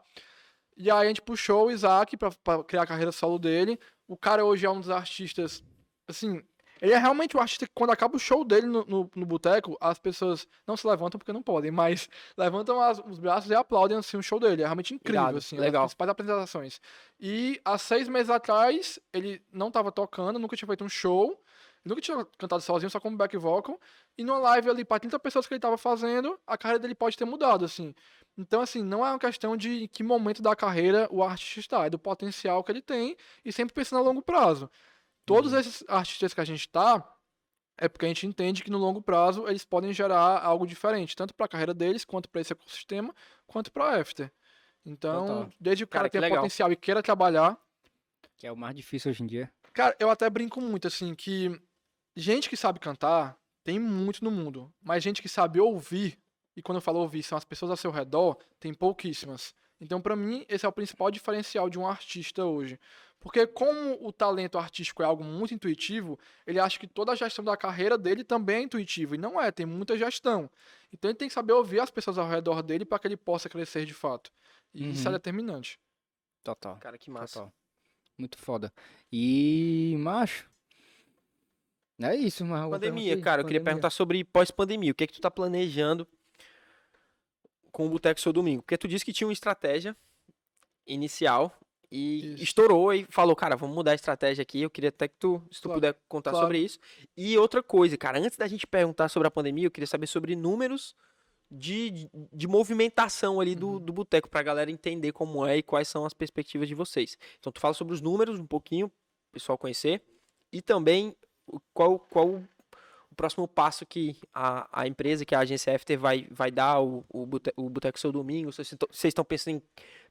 C: E aí a gente puxou o Isaac pra, pra criar a carreira solo dele. O cara hoje é um dos artistas, assim, ele é realmente um artista que quando acaba o show dele no, no, no boteco, as pessoas não se levantam porque não podem, mas levantam as- os braços e aplaudem assim o show dele. É realmente incrível,
A: Irado,
C: assim,
A: legal.
C: as principais apresentações. E há seis meses atrás, ele não estava tocando, nunca tinha feito um show, nunca tinha cantado sozinho, só como back vocal. E numa live ali, para 30 pessoas que ele estava fazendo, a carreira dele pode ter mudado, assim. Então, assim, não é uma questão de em que momento da carreira o artista está, é do potencial que ele tem e sempre pensando a longo prazo. Todos esses artistas que a gente tá, é porque a gente entende que no longo prazo eles podem gerar algo diferente, tanto para a carreira deles, quanto para esse ecossistema, quanto para After. Então,
B: Total.
C: desde o
A: Cara,
C: cara,
A: que
C: tenha potencial e queira trabalhar,
B: Que é o mais difícil hoje em dia.
C: Cara, eu até brinco muito, assim, que gente que sabe cantar tem muito no mundo, mas gente que sabe ouvir, e quando eu falo ouvir, são as pessoas ao seu redor, tem pouquíssimas. Então, pra mim, esse é o principal diferencial de um artista hoje. Porque como o talento artístico é algo muito intuitivo, ele acha que toda a gestão da carreira dele também é intuitiva, e não é, tem muita gestão. Então ele tem que saber ouvir as pessoas ao redor dele para que ele possa crescer de fato. E isso é
B: Uhum.
C: determinante.
B: Total.
A: Cara, que massa.
B: Total. Muito foda. E, macho. É isso, mas
A: Pandemia, cara, eu queria perguntar sobre pós-pandemia. O que é que tu tá planejando com o Boteco Seu Domingo? Porque tu disse que tinha uma estratégia inicial e
C: Isso.
A: estourou e falou, cara, vamos mudar a estratégia aqui. Eu queria até que tu, se tu
C: Claro,
A: puder contar
C: claro.
A: sobre isso. E outra coisa, cara, antes da gente perguntar sobre a pandemia, eu queria saber sobre números de, de, de movimentação ali do,
C: Uhum.
A: do boteco, pra galera entender como é e quais são as perspectivas de vocês. Então tu fala sobre os números um pouquinho, pessoal conhecer, e também qual, qual o próximo passo que a, a empresa, que a agência After vai, vai dar, o, o, bote, o Boteco Seu Domingo, vocês estão- pensando em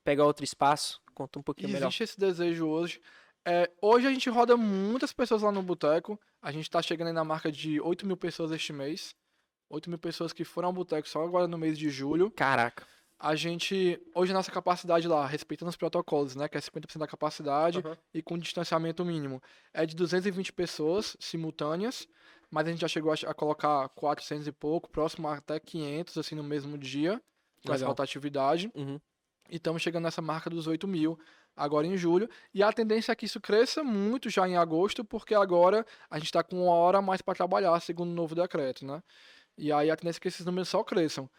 A: pegar outro espaço? Conta um pouquinho melhor.
C: Existe esse desejo hoje. É, hoje a gente roda muitas pessoas lá no boteco. A gente tá chegando aí na marca de 8 mil pessoas este mês. 8 mil pessoas que foram ao boteco só agora no mês de julho.
A: Caraca.
C: A gente, hoje a nossa capacidade lá, respeitando os protocolos, né, que é 50% da capacidade
A: Aham.
C: e com distanciamento mínimo, é de 220 pessoas simultâneas, mas a gente já chegou a, colocar 400 e pouco, próximo até 500, assim, no mesmo dia, com essa
A: Legal.
C: rotatividade.
A: Uhum.
C: E estamos chegando nessa marca dos 8 mil agora em julho. E a tendência é que isso cresça muito já em agosto, porque agora a gente está com uma hora a mais para trabalhar, segundo o novo decreto, né? E aí a tendência é que esses números só cresçam.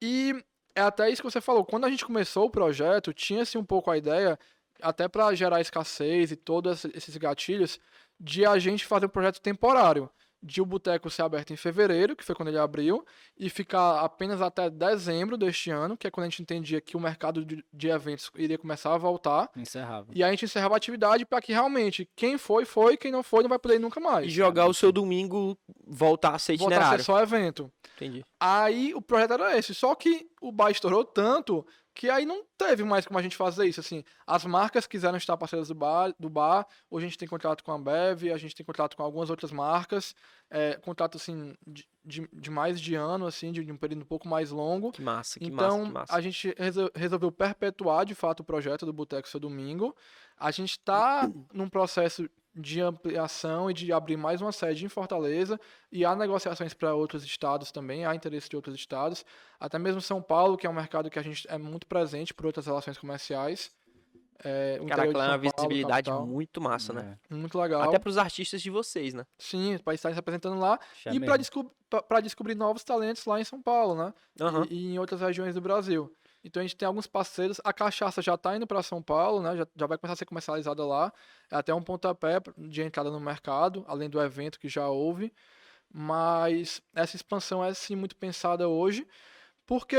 C: E é até isso que você falou. Quando a gente começou o projeto, tinha-se um pouco a ideia, até para gerar escassez e todos esses gatilhos, de a gente fazer um projeto temporário. De o boteco ser aberto em fevereiro, que foi quando ele abriu, e ficar apenas até dezembro deste ano, que é quando a gente entendia que o mercado de, eventos iria começar a voltar.
B: Encerrava.
C: E aí a gente encerrava a atividade para que realmente quem foi, foi, quem não foi, não vai poder ir nunca mais.
A: E jogar o seu domingo voltar a ser
C: Voltar a ser
A: itinerário.
C: só evento.
A: Entendi.
C: Aí o projeto era esse, só que o bar estourou tanto que aí não teve mais como a gente fazer isso, assim. As marcas quiseram estar parceiras do bar, do bar, hoje a gente tem contrato com a Ambev, a gente tem contrato com algumas outras marcas, é, contrato, assim, de, de, de mais de ano, assim, de, de um período um pouco mais longo.
A: Que massa, que
C: Então,
A: massa, que massa.
C: a gente resol- resolveu perpetuar, de fato, o projeto do Boteco Seu Domingo. A gente está num processo de ampliação e de abrir mais uma sede em Fortaleza e há negociações para outros estados também, há interesse de outros estados, até mesmo São Paulo, que é um mercado que a gente é muito presente por outras relações comerciais. É, o
A: Caraca, lá é uma
C: Paulo,
A: visibilidade
C: capital.
A: muito massa, né?
B: É,
C: muito legal.
A: Até pros artistas de vocês, né?
C: Sim, para estar se apresentando lá
B: já
C: e para descobrir novos talentos lá em São Paulo, né?
A: Aham.
C: e, e em outras regiões do Brasil. Então a gente tem alguns parceiros. A cachaça já está indo para São Paulo, né? Já, já vai começar a ser comercializada lá. É até um pontapé de entrada no mercado, além do evento que já houve. Mas essa expansão é sim muito pensada hoje, porque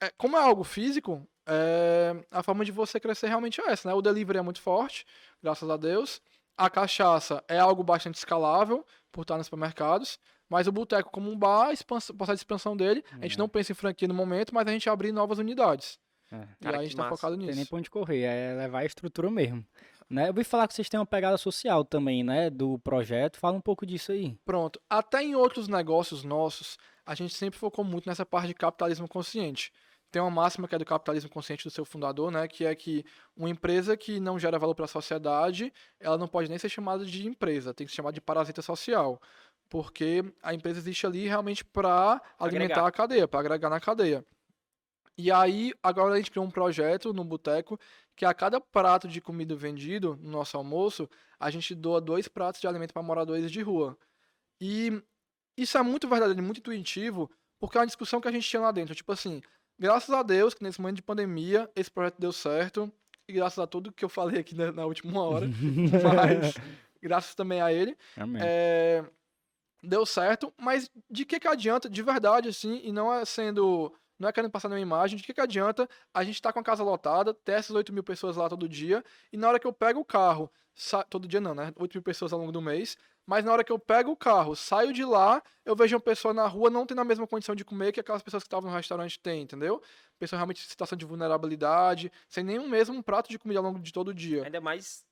C: é, como é algo físico, é, a forma de você crescer realmente é essa, né? O delivery é muito forte, graças a Deus. A cachaça é algo bastante escalável por estar nos supermercados. Mas o boteco como um bar, a expansão- dele, a gente
B: É.
C: não pensa em franquia no momento, mas a gente abrir novas unidades.
B: É.
C: e
A: Cara,
C: aí a gente tá
A: massa.
C: focado
B: Tem nem
C: nisso.
B: pra onde correr, é levar a estrutura mesmo. Né? Eu ouvi falar que vocês têm uma pegada social também, né? Do projeto. Fala um pouco disso aí.
C: Pronto. Até em outros negócios nossos, a gente sempre focou muito nessa parte de capitalismo consciente. Tem uma máxima que é do capitalismo consciente do seu fundador, né? Que é que uma empresa que não gera valor para a sociedade, ela não pode nem ser chamada de empresa, tem que ser chamada de parasita social. Porque a empresa existe ali realmente para alimentar a cadeia, para agregar na cadeia. E aí, agora a gente criou um projeto no Boteco que a cada prato de comida vendido no nosso almoço, a gente doa dois pratos de alimento para moradores de rua. E isso é muito verdadeiro, muito intuitivo, porque é uma discussão que a gente tinha lá dentro. Tipo assim, graças a Deus que nesse momento de pandemia esse projeto deu certo, e graças a tudo que eu falei aqui na, na última hora, mas graças também a ele. É, deu certo, mas de que que adianta, de verdade, assim, e não é sendo não é querendo passar nenhuma imagem, de que, que adianta a gente estar tá com a casa lotada, ter essas 8 mil pessoas lá todo dia, e na hora que eu pego o carro, todo dia não, né? 8 mil pessoas ao longo do mês, mas na hora que eu pego o carro, saio de lá, eu vejo uma pessoa na rua não tendo a mesma condição de comer que aquelas pessoas que estavam no restaurante têm, entendeu? Pessoa realmente em situação de vulnerabilidade, sem nenhum mesmo prato de comida ao longo de todo o dia.
A: Ainda mais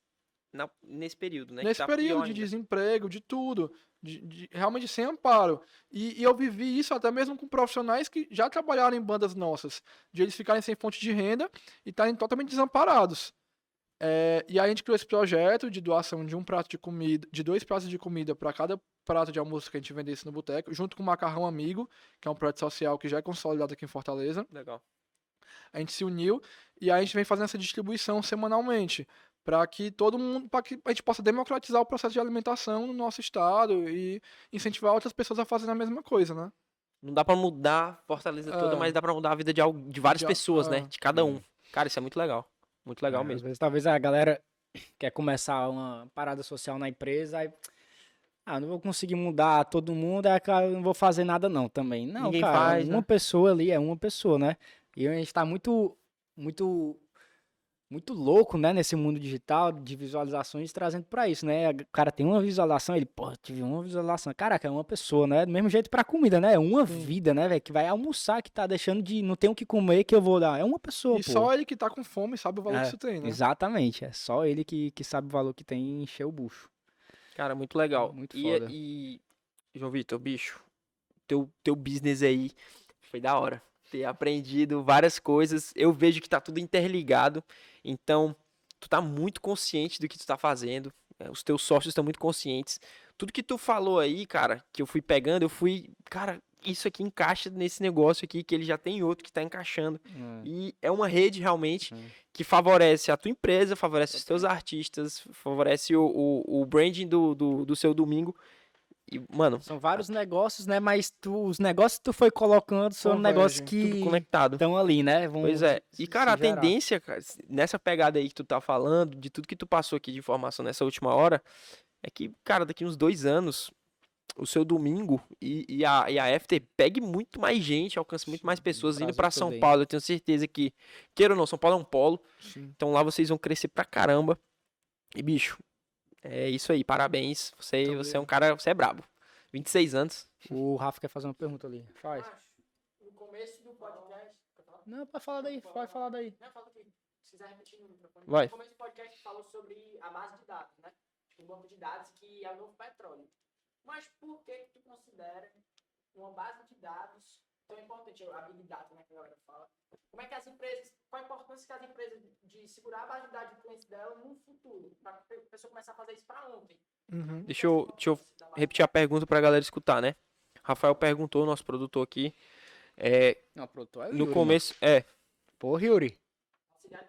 A: na, nesse período, né?
C: Nesse tá período de desemprego, de tudo de, de, realmente sem amparo. E, e, eu vivi isso até mesmo com profissionais que já trabalharam em bandas nossas, de eles ficarem sem fonte de renda e estarem totalmente desamparados. É, e aí a gente criou esse projeto de doação de um prato de comida, de dois pratos de comida para cada prato de almoço que a gente vendesse no boteco, junto com o Macarrão Amigo, que é um projeto social que já é consolidado aqui em Fortaleza.
A: Legal.
C: A gente se uniu e aí a gente vem fazendo essa distribuição semanalmente para que todo mundo, para que a gente possa democratizar o processo de alimentação no nosso estado e incentivar outras pessoas a fazerem a mesma coisa, né?
A: Não dá para mudar Fortaleza é. toda, mas dá para mudar a vida de, de várias de, pessoas, né? é. né? De cada um. Cara, isso é muito legal. Muito legal é, mesmo. Às
B: vezes, talvez a galera quer começar uma parada social na empresa, aí ah, não vou conseguir mudar todo mundo, é eu não vou fazer nada não também. Não, Ninguém cara, faz, uma né? pessoa ali é uma pessoa, né? E a gente tá muito muito muito louco, né, nesse mundo digital de visualizações trazendo para isso, né? O cara tem uma visualização, ele, pô, tive uma visualização. Caraca, é uma pessoa, né? Do mesmo jeito para comida, né? É uma Sim. vida, né, velho, que vai almoçar, que tá deixando de não tem o que comer que eu vou dar. É uma pessoa,
C: E pô. só ele que tá com fome sabe o valor é, que isso tem, né?
B: Exatamente, é só ele que, que sabe o valor que tem e encher o bucho.
A: Cara, muito legal. Muito e, foda. E, João Vitor, bicho, teu teu business aí foi da hora. Ter aprendido várias coisas. Eu vejo que tá tudo interligado. Então, tu tá muito consciente do que tu tá fazendo. É, os teus sócios estão muito conscientes. Tudo que tu falou aí, cara, que eu fui pegando, eu fui, cara, isso aqui encaixa nesse negócio aqui, que ele já tem outro que tá encaixando. É. E é uma rede realmente é. que favorece a tua empresa, favorece os teus artistas, favorece o, o, o branding do, do, do seu domingo. E, mano.
B: São vários negócios, né? Mas tu, os negócios que tu foi colocando são negócios que.
A: conectado.
B: Estão ali, né?
A: Vão pois é. E, cara, a gerar. tendência, cara, nessa pegada aí que tu tá falando, de tudo que tu passou aqui de informação nessa última hora, é que, cara, daqui uns dois anos, o seu domingo e, e, a, e a FT pegue muito mais gente, alcance muito mais pessoas indo para São Paulo. Eu tenho certeza que, queira ou não, São Paulo é um polo. Sim. Então lá vocês vão crescer pra caramba. E, bicho, é isso aí, parabéns. Você, você é um cara, você é brabo. 26 anos.
B: O Rafa quer fazer uma pergunta ali. Faz. No começo do podcast. Não, pode falar daí, pode falar daí. Não, fala aqui. Se quiser repetir no microfone.
A: Vai.
B: No começo do podcast falou sobre a base de dados, né? Um banco de dados que é o novo petróleo. Mas por que, que tu considera uma base de dados tão importante, a Big Data, né, que a galera fala. Como é que as empresas, qual a importância que as empresas de segurar a base de dados de clientes dela no futuro, para a pessoa começar a fazer isso para ontem?
A: Uhum. Deixa, eu, deixa eu repetir a pergunta para a galera escutar, né? Rafael perguntou, nosso produtor aqui, é,
B: Não, produtor é
A: no Yuri, começo, mano. é.
B: Pô, Yuri.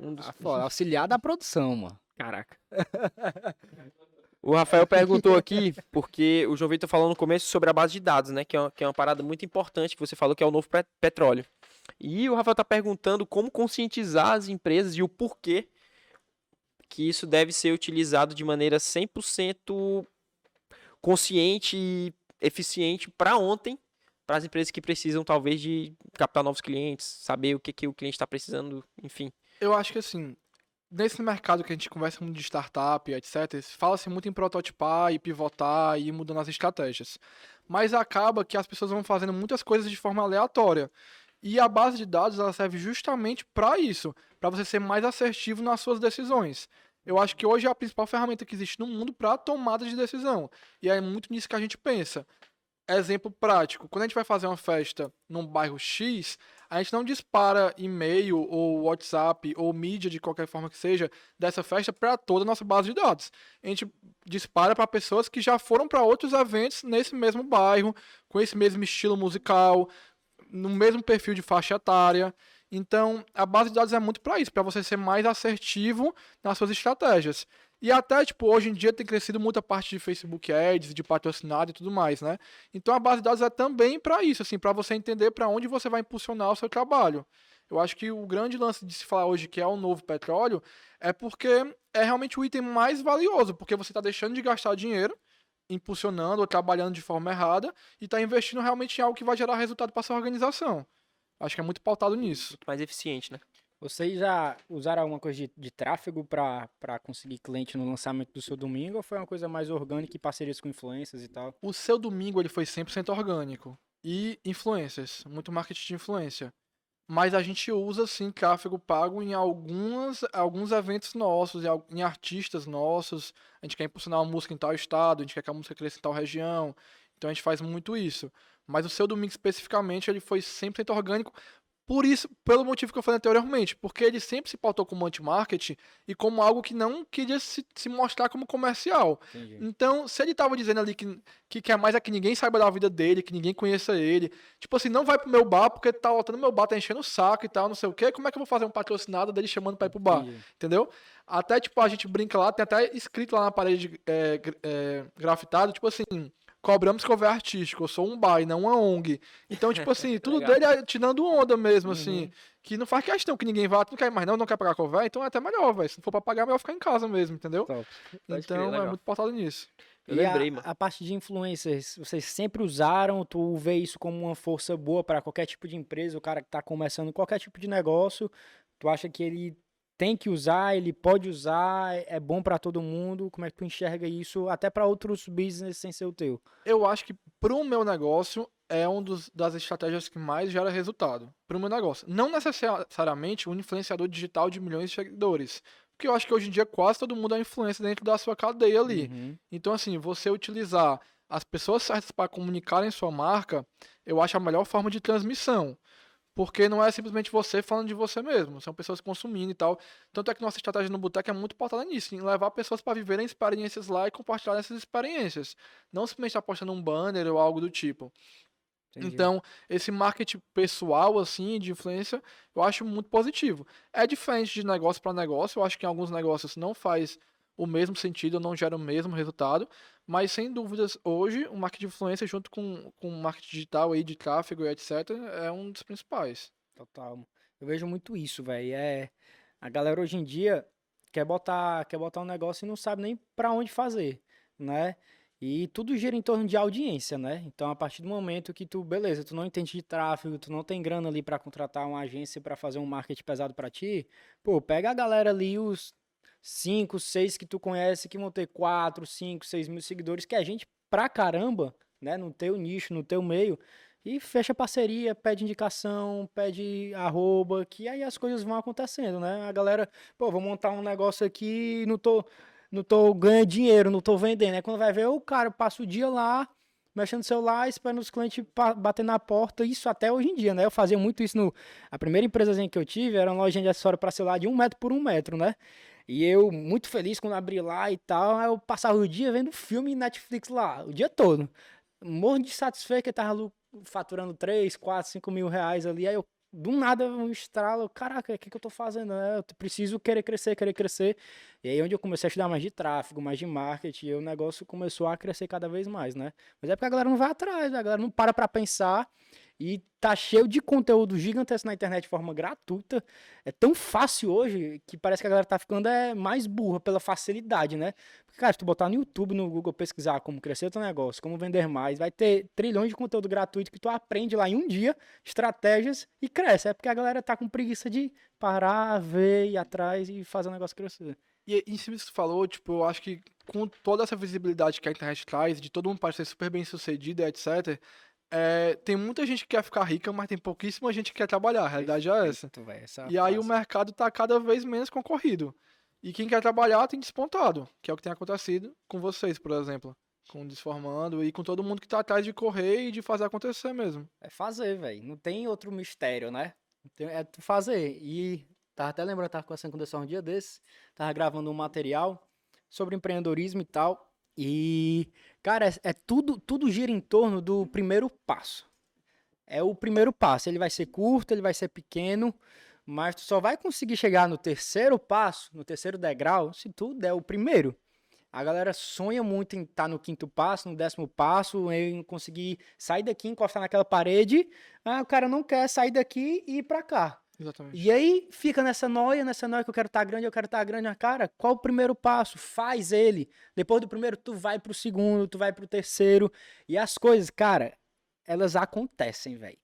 B: Um dos... ah, auxiliar da produção, mano.
A: Caraca. O Rafael perguntou aqui, porque o João Vitor falou no começo sobre a base de dados, né? Que é, uma, que é uma parada muito importante que você falou que é o novo petróleo. E o Rafael está perguntando como conscientizar as empresas e o porquê que isso deve ser utilizado de maneira 100% consciente e eficiente para ontem, para as empresas que precisam talvez de captar novos clientes, saber o que, que o cliente está precisando, enfim.
C: Eu acho que assim, nesse mercado que a gente conversa muito de startup, etc., fala-se muito em prototipar e pivotar e ir mudando as estratégias. Mas acaba que as pessoas vão fazendo muitas coisas de forma aleatória. E a base de dados ela serve justamente para isso, para você ser mais assertivo nas suas decisões. Eu acho que hoje é a principal ferramenta que existe no mundo para tomada de decisão. E é muito nisso que a gente pensa. Exemplo prático: quando a gente vai fazer uma festa num bairro X, a gente não dispara e-mail ou WhatsApp ou mídia de qualquer forma que seja dessa festa para toda a nossa base de dados. A gente dispara para pessoas que já foram para outros eventos nesse mesmo bairro, com esse mesmo estilo musical, no mesmo perfil de faixa etária. Então, a base de dados é muito para isso, para você ser mais assertivo nas suas estratégias. E até, tipo, hoje em dia tem crescido muita parte de Facebook Ads, de patrocinado e tudo mais, né? Então a base de dados é também para isso, assim, para você entender para onde você vai impulsionar o seu trabalho. Eu acho que o grande lance de se falar hoje que é o novo petróleo é porque é realmente o item mais valioso, porque você está deixando de gastar dinheiro impulsionando ou trabalhando de forma errada e está investindo realmente em algo que vai gerar resultado para sua organização. Acho que é muito pautado nisso.
A: Muito mais eficiente, né?
B: Vocês já usaram alguma coisa de, de tráfego para conseguir cliente no lançamento do seu domingo ou foi uma coisa mais orgânica e parcerias com influências e tal?
C: O seu domingo ele foi 100% orgânico e influências, muito marketing de influência. Mas a gente usa sim tráfego pago em algumas, alguns eventos nossos, em, em artistas nossos. A gente quer impulsionar uma música em tal estado, a gente quer que a música cresça em tal região. Então a gente faz muito isso. Mas o seu domingo especificamente ele foi 100% orgânico, por isso, pelo motivo que eu falei anteriormente, porque ele sempre se pautou como anti-marketing e como algo que não queria se, se mostrar como comercial. Entendi. Então, se ele estava dizendo ali que, que quer mais é que ninguém saiba da vida dele, que ninguém conheça ele, tipo assim, não vai pro meu bar porque tá lotando meu bar, tá enchendo o saco e tal, não sei o quê, como é que eu vou fazer um patrocinado dele chamando pra ir pro bar? Entendi. Entendeu? Até, tipo, a gente brinca lá, tem até escrito lá na parede é, é, grafitado, tipo assim cobramos que houver artístico, eu sou um bar não uma ONG. Então, tipo assim, tudo dele é tirando onda mesmo, assim. Uhum. Que não faz questão que ninguém vá, não quer mais não, não quer pagar cover, então é até melhor, velho. Se não for pra pagar, é melhor ficar em casa mesmo, entendeu? Top. Então é muito portado nisso.
B: Eu e lembrei, a, mano. A parte de influencers, vocês sempre usaram, tu vê isso como uma força boa para qualquer tipo de empresa, o cara que tá começando qualquer tipo de negócio, tu acha que ele tem que usar, ele pode usar, é bom para todo mundo. Como é que tu enxerga isso até para outros business sem ser o teu?
C: Eu acho que para o meu negócio é uma das estratégias que mais gera resultado para o meu negócio. Não necessariamente um influenciador digital de milhões de seguidores, porque eu acho que hoje em dia quase todo mundo é influência dentro da sua cadeia ali. Uhum. Então assim, você utilizar as pessoas certas para comunicarem sua marca, eu acho a melhor forma de transmissão. Porque não é simplesmente você falando de você mesmo, são pessoas consumindo e tal. Tanto é que nossa estratégia no Boteco é muito pautada nisso, em levar pessoas para viverem experiências lá e compartilhar essas experiências. Não simplesmente apostando um banner ou algo do tipo. Entendi. Então, esse marketing pessoal, assim, de influência, eu acho muito positivo. É diferente de negócio para negócio, eu acho que em alguns negócios não faz o mesmo sentido, não gera o mesmo resultado, mas sem dúvidas, hoje, o marketing de influência junto com, com o marketing digital aí de tráfego e etc, é um dos principais.
B: Total. Eu vejo muito isso, velho. É a galera hoje em dia quer botar, quer botar um negócio e não sabe nem para onde fazer, né? E tudo gira em torno de audiência, né? Então, a partir do momento que tu, beleza, tu não entende de tráfego, tu não tem grana ali para contratar uma agência para fazer um marketing pesado para ti, pô, pega a galera ali, os cinco, seis que tu conhece que vão ter quatro, cinco, seis mil seguidores, que é gente pra caramba, né? No teu nicho, no teu meio. E fecha parceria, pede indicação, pede arroba, que aí as coisas vão acontecendo, né? A galera, pô, vou montar um negócio aqui, não tô, não tô ganhando dinheiro, não tô vendendo. Aí quando vai ver, o cara passa o dia lá, mexendo no celular, esperando os clientes bater na porta, isso até hoje em dia, né? Eu fazia muito isso no. A primeira empresa que eu tive era uma loja de acessório para celular de um metro por um metro, né? E eu, muito feliz quando abri lá e tal, eu passava o dia vendo filme Netflix lá, o dia todo. Morro de satisfeito que eu tava faturando 3, 4, 5 mil reais ali. Aí eu, do nada, um estralo, caraca, o que, que eu tô fazendo? Eu preciso querer crescer, querer crescer. E aí onde eu comecei a estudar mais de tráfego, mais de marketing, o negócio começou a crescer cada vez mais, né? Mas é porque a galera não vai atrás, a galera não para pra pensar e tá cheio de conteúdo gigantesco na internet de forma gratuita. É tão fácil hoje que parece que a galera tá ficando é, mais burra pela facilidade, né? Porque, cara, se tu botar no YouTube, no Google, pesquisar como crescer teu negócio, como vender mais, vai ter trilhões de conteúdo gratuito que tu aprende lá em um dia, estratégias e cresce. É porque a galera tá com preguiça de parar, ver, ir atrás e fazer o negócio crescer.
C: E em cima disso que você falou, tipo, eu acho que com toda essa visibilidade que a internet traz, de todo mundo parecer super bem sucedido, etc., é, tem muita gente que quer ficar rica, mas tem pouquíssima gente que quer trabalhar. A realidade é essa. essa e aí o mercado está cada vez menos concorrido. E quem quer trabalhar tem despontado, que é o que tem acontecido com vocês, por exemplo. Com o Desformando e com todo mundo que tá atrás de correr e de fazer acontecer mesmo.
B: É fazer, velho. Não tem outro mistério, né? É fazer. E tava até lembrando, tava conversando com o Desforma um dia desse, tava gravando um material sobre empreendedorismo e tal. E, cara, é, é tudo, tudo gira em torno do primeiro passo. É o primeiro passo. Ele vai ser curto, ele vai ser pequeno, mas tu só vai conseguir chegar no terceiro passo, no terceiro degrau, se tu der o primeiro. A galera sonha muito em estar tá no quinto passo, no décimo passo, em conseguir sair daqui, encostar naquela parede. Ah, o cara não quer sair daqui e ir pra cá.
C: Exatamente.
B: E aí fica nessa noia, nessa noia que eu quero estar tá grande, eu quero estar tá grande. Cara, qual o primeiro passo? Faz ele. Depois do primeiro, tu vai pro segundo, tu vai pro terceiro. E as coisas, cara, elas acontecem, velho.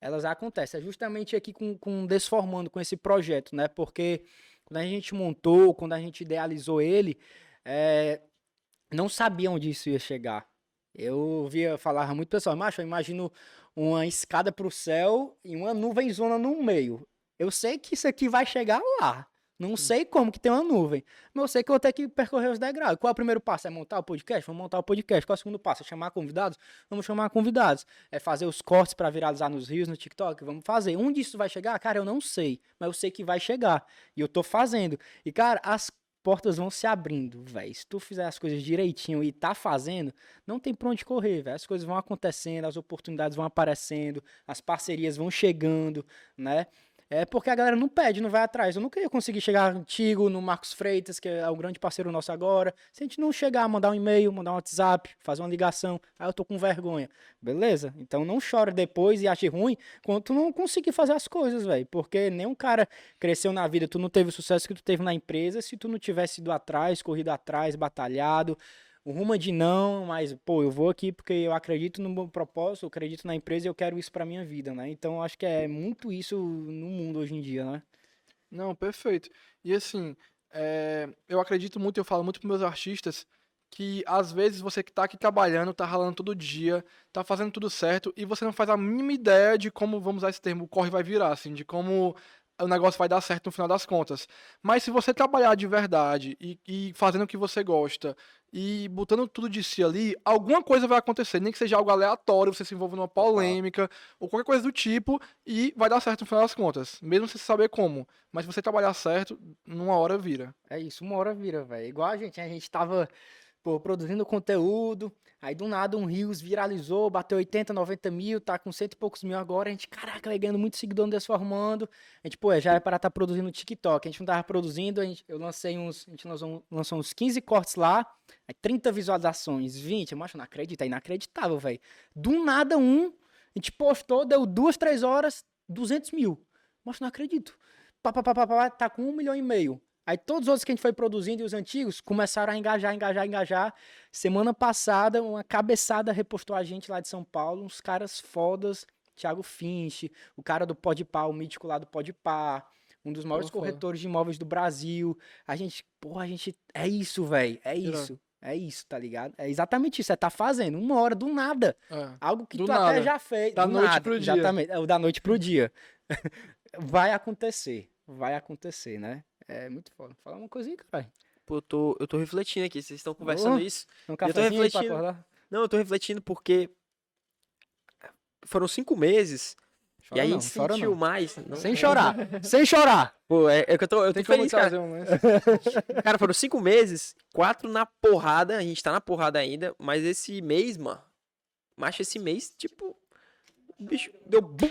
B: Elas acontecem. É justamente aqui com, com Desformando, com esse projeto, né? Porque quando a gente montou, quando a gente idealizou ele, é, não sabia onde isso ia chegar. Eu via falar muito pessoal, macho, eu imagino uma escada para o céu e uma nuvem zona no meio. Eu sei que isso aqui vai chegar lá. Não sei como que tem uma nuvem. Mas eu sei que eu vou ter que percorrer os degraus. Qual é o primeiro passo? É montar o podcast? Vamos montar o podcast. Qual é o segundo passo? É chamar convidados? Vamos chamar convidados. É fazer os cortes para viralizar nos rios, no TikTok? Vamos fazer. Onde isso vai chegar? Cara, eu não sei. Mas eu sei que vai chegar. E eu tô fazendo. E, cara, as portas vão se abrindo, velho. Se tu fizer as coisas direitinho e tá fazendo, não tem pra onde correr, velho. As coisas vão acontecendo, as oportunidades vão aparecendo, as parcerias vão chegando, né? É porque a galera não pede, não vai atrás. Eu nunca ia conseguir chegar antigo no Marcos Freitas, que é o grande parceiro nosso agora. Se a gente não chegar, mandar um e-mail, mandar um WhatsApp, fazer uma ligação, aí eu tô com vergonha. Beleza? Então não chore depois e ache ruim quando tu não conseguir fazer as coisas, velho. Porque nenhum cara cresceu na vida, tu não teve o sucesso que tu teve na empresa se tu não tivesse ido atrás, corrido atrás, batalhado, o rumo de não, mas, pô, eu vou aqui porque eu acredito no meu propósito, eu acredito na empresa e eu quero isso pra minha vida, né? Então, acho que é muito isso no mundo hoje em dia, né?
C: Não, perfeito. E assim, é, eu acredito muito, eu falo muito pros meus artistas, que às vezes você que tá aqui trabalhando, tá ralando todo dia, tá fazendo tudo certo, e você não faz a mínima ideia de como, vamos usar esse termo, o corre vai virar, assim, de como o negócio vai dar certo no final das contas. Mas se você trabalhar de verdade e, e, fazendo o que você gosta e botando tudo de si ali, alguma coisa vai acontecer. Nem que seja algo aleatório, você se envolve numa polêmica ou qualquer coisa do tipo e vai dar certo no final das contas. Mesmo sem saber como. Mas se você trabalhar certo, numa hora vira.
B: É isso, uma hora vira, velho. Igual a gente, a gente tava pô, produzindo conteúdo, Aí do nada um Rios viralizou, bateu 80, 90 mil, tá com cento e poucos mil agora. A gente, caraca, vai ganhando muito seguidor desformando. A gente, pô, já é para estar tá produzindo TikTok. A gente não tava produzindo, a gente, eu lancei uns, a gente lançou, lançou uns 15 cortes lá, aí 30 visualizações, 20. Eu acho, não acredito, é inacreditável, velho. Do nada um, a gente postou, deu duas, três horas, 200 mil. Mas não acredito. Pá, pá, pá, pá, pá, tá com um milhão e meio. Aí todos os outros que a gente foi produzindo e os antigos começaram a engajar, engajar, engajar. Semana passada, uma cabeçada repostou a gente lá de São Paulo, uns caras fodas, Thiago Finch, o cara do Podpah, o mítico lá do Podpah, um dos maiores Pô, corretores de imóveis do Brasil. A gente, porra, a gente, é isso, velho, é isso. É isso, tá ligado? É exatamente isso. Você tá fazendo uma hora do nada. É, Algo que tu nada. até já fez.
C: Da noite
B: nada.
C: pro dia.
B: Exatamente. É o da noite pro dia. vai acontecer. Vai acontecer, né? É muito foda. Fala uma coisinha, cara.
A: Pô, eu tô, eu tô refletindo aqui. Vocês estão conversando oh, isso. Um eu tô refletindo. Não, eu tô refletindo porque foram cinco meses. Chora e aí não, a gente sentiu não. mais.
B: Não, Sem chorar. Sem chorar.
A: Pô, é, é, que eu tô, eu tô feliz, cara. Um, cara, foram cinco meses, quatro na porrada. A gente tá na porrada ainda. Mas esse mês, mano. Macho, esse mês, tipo. O bicho deu bum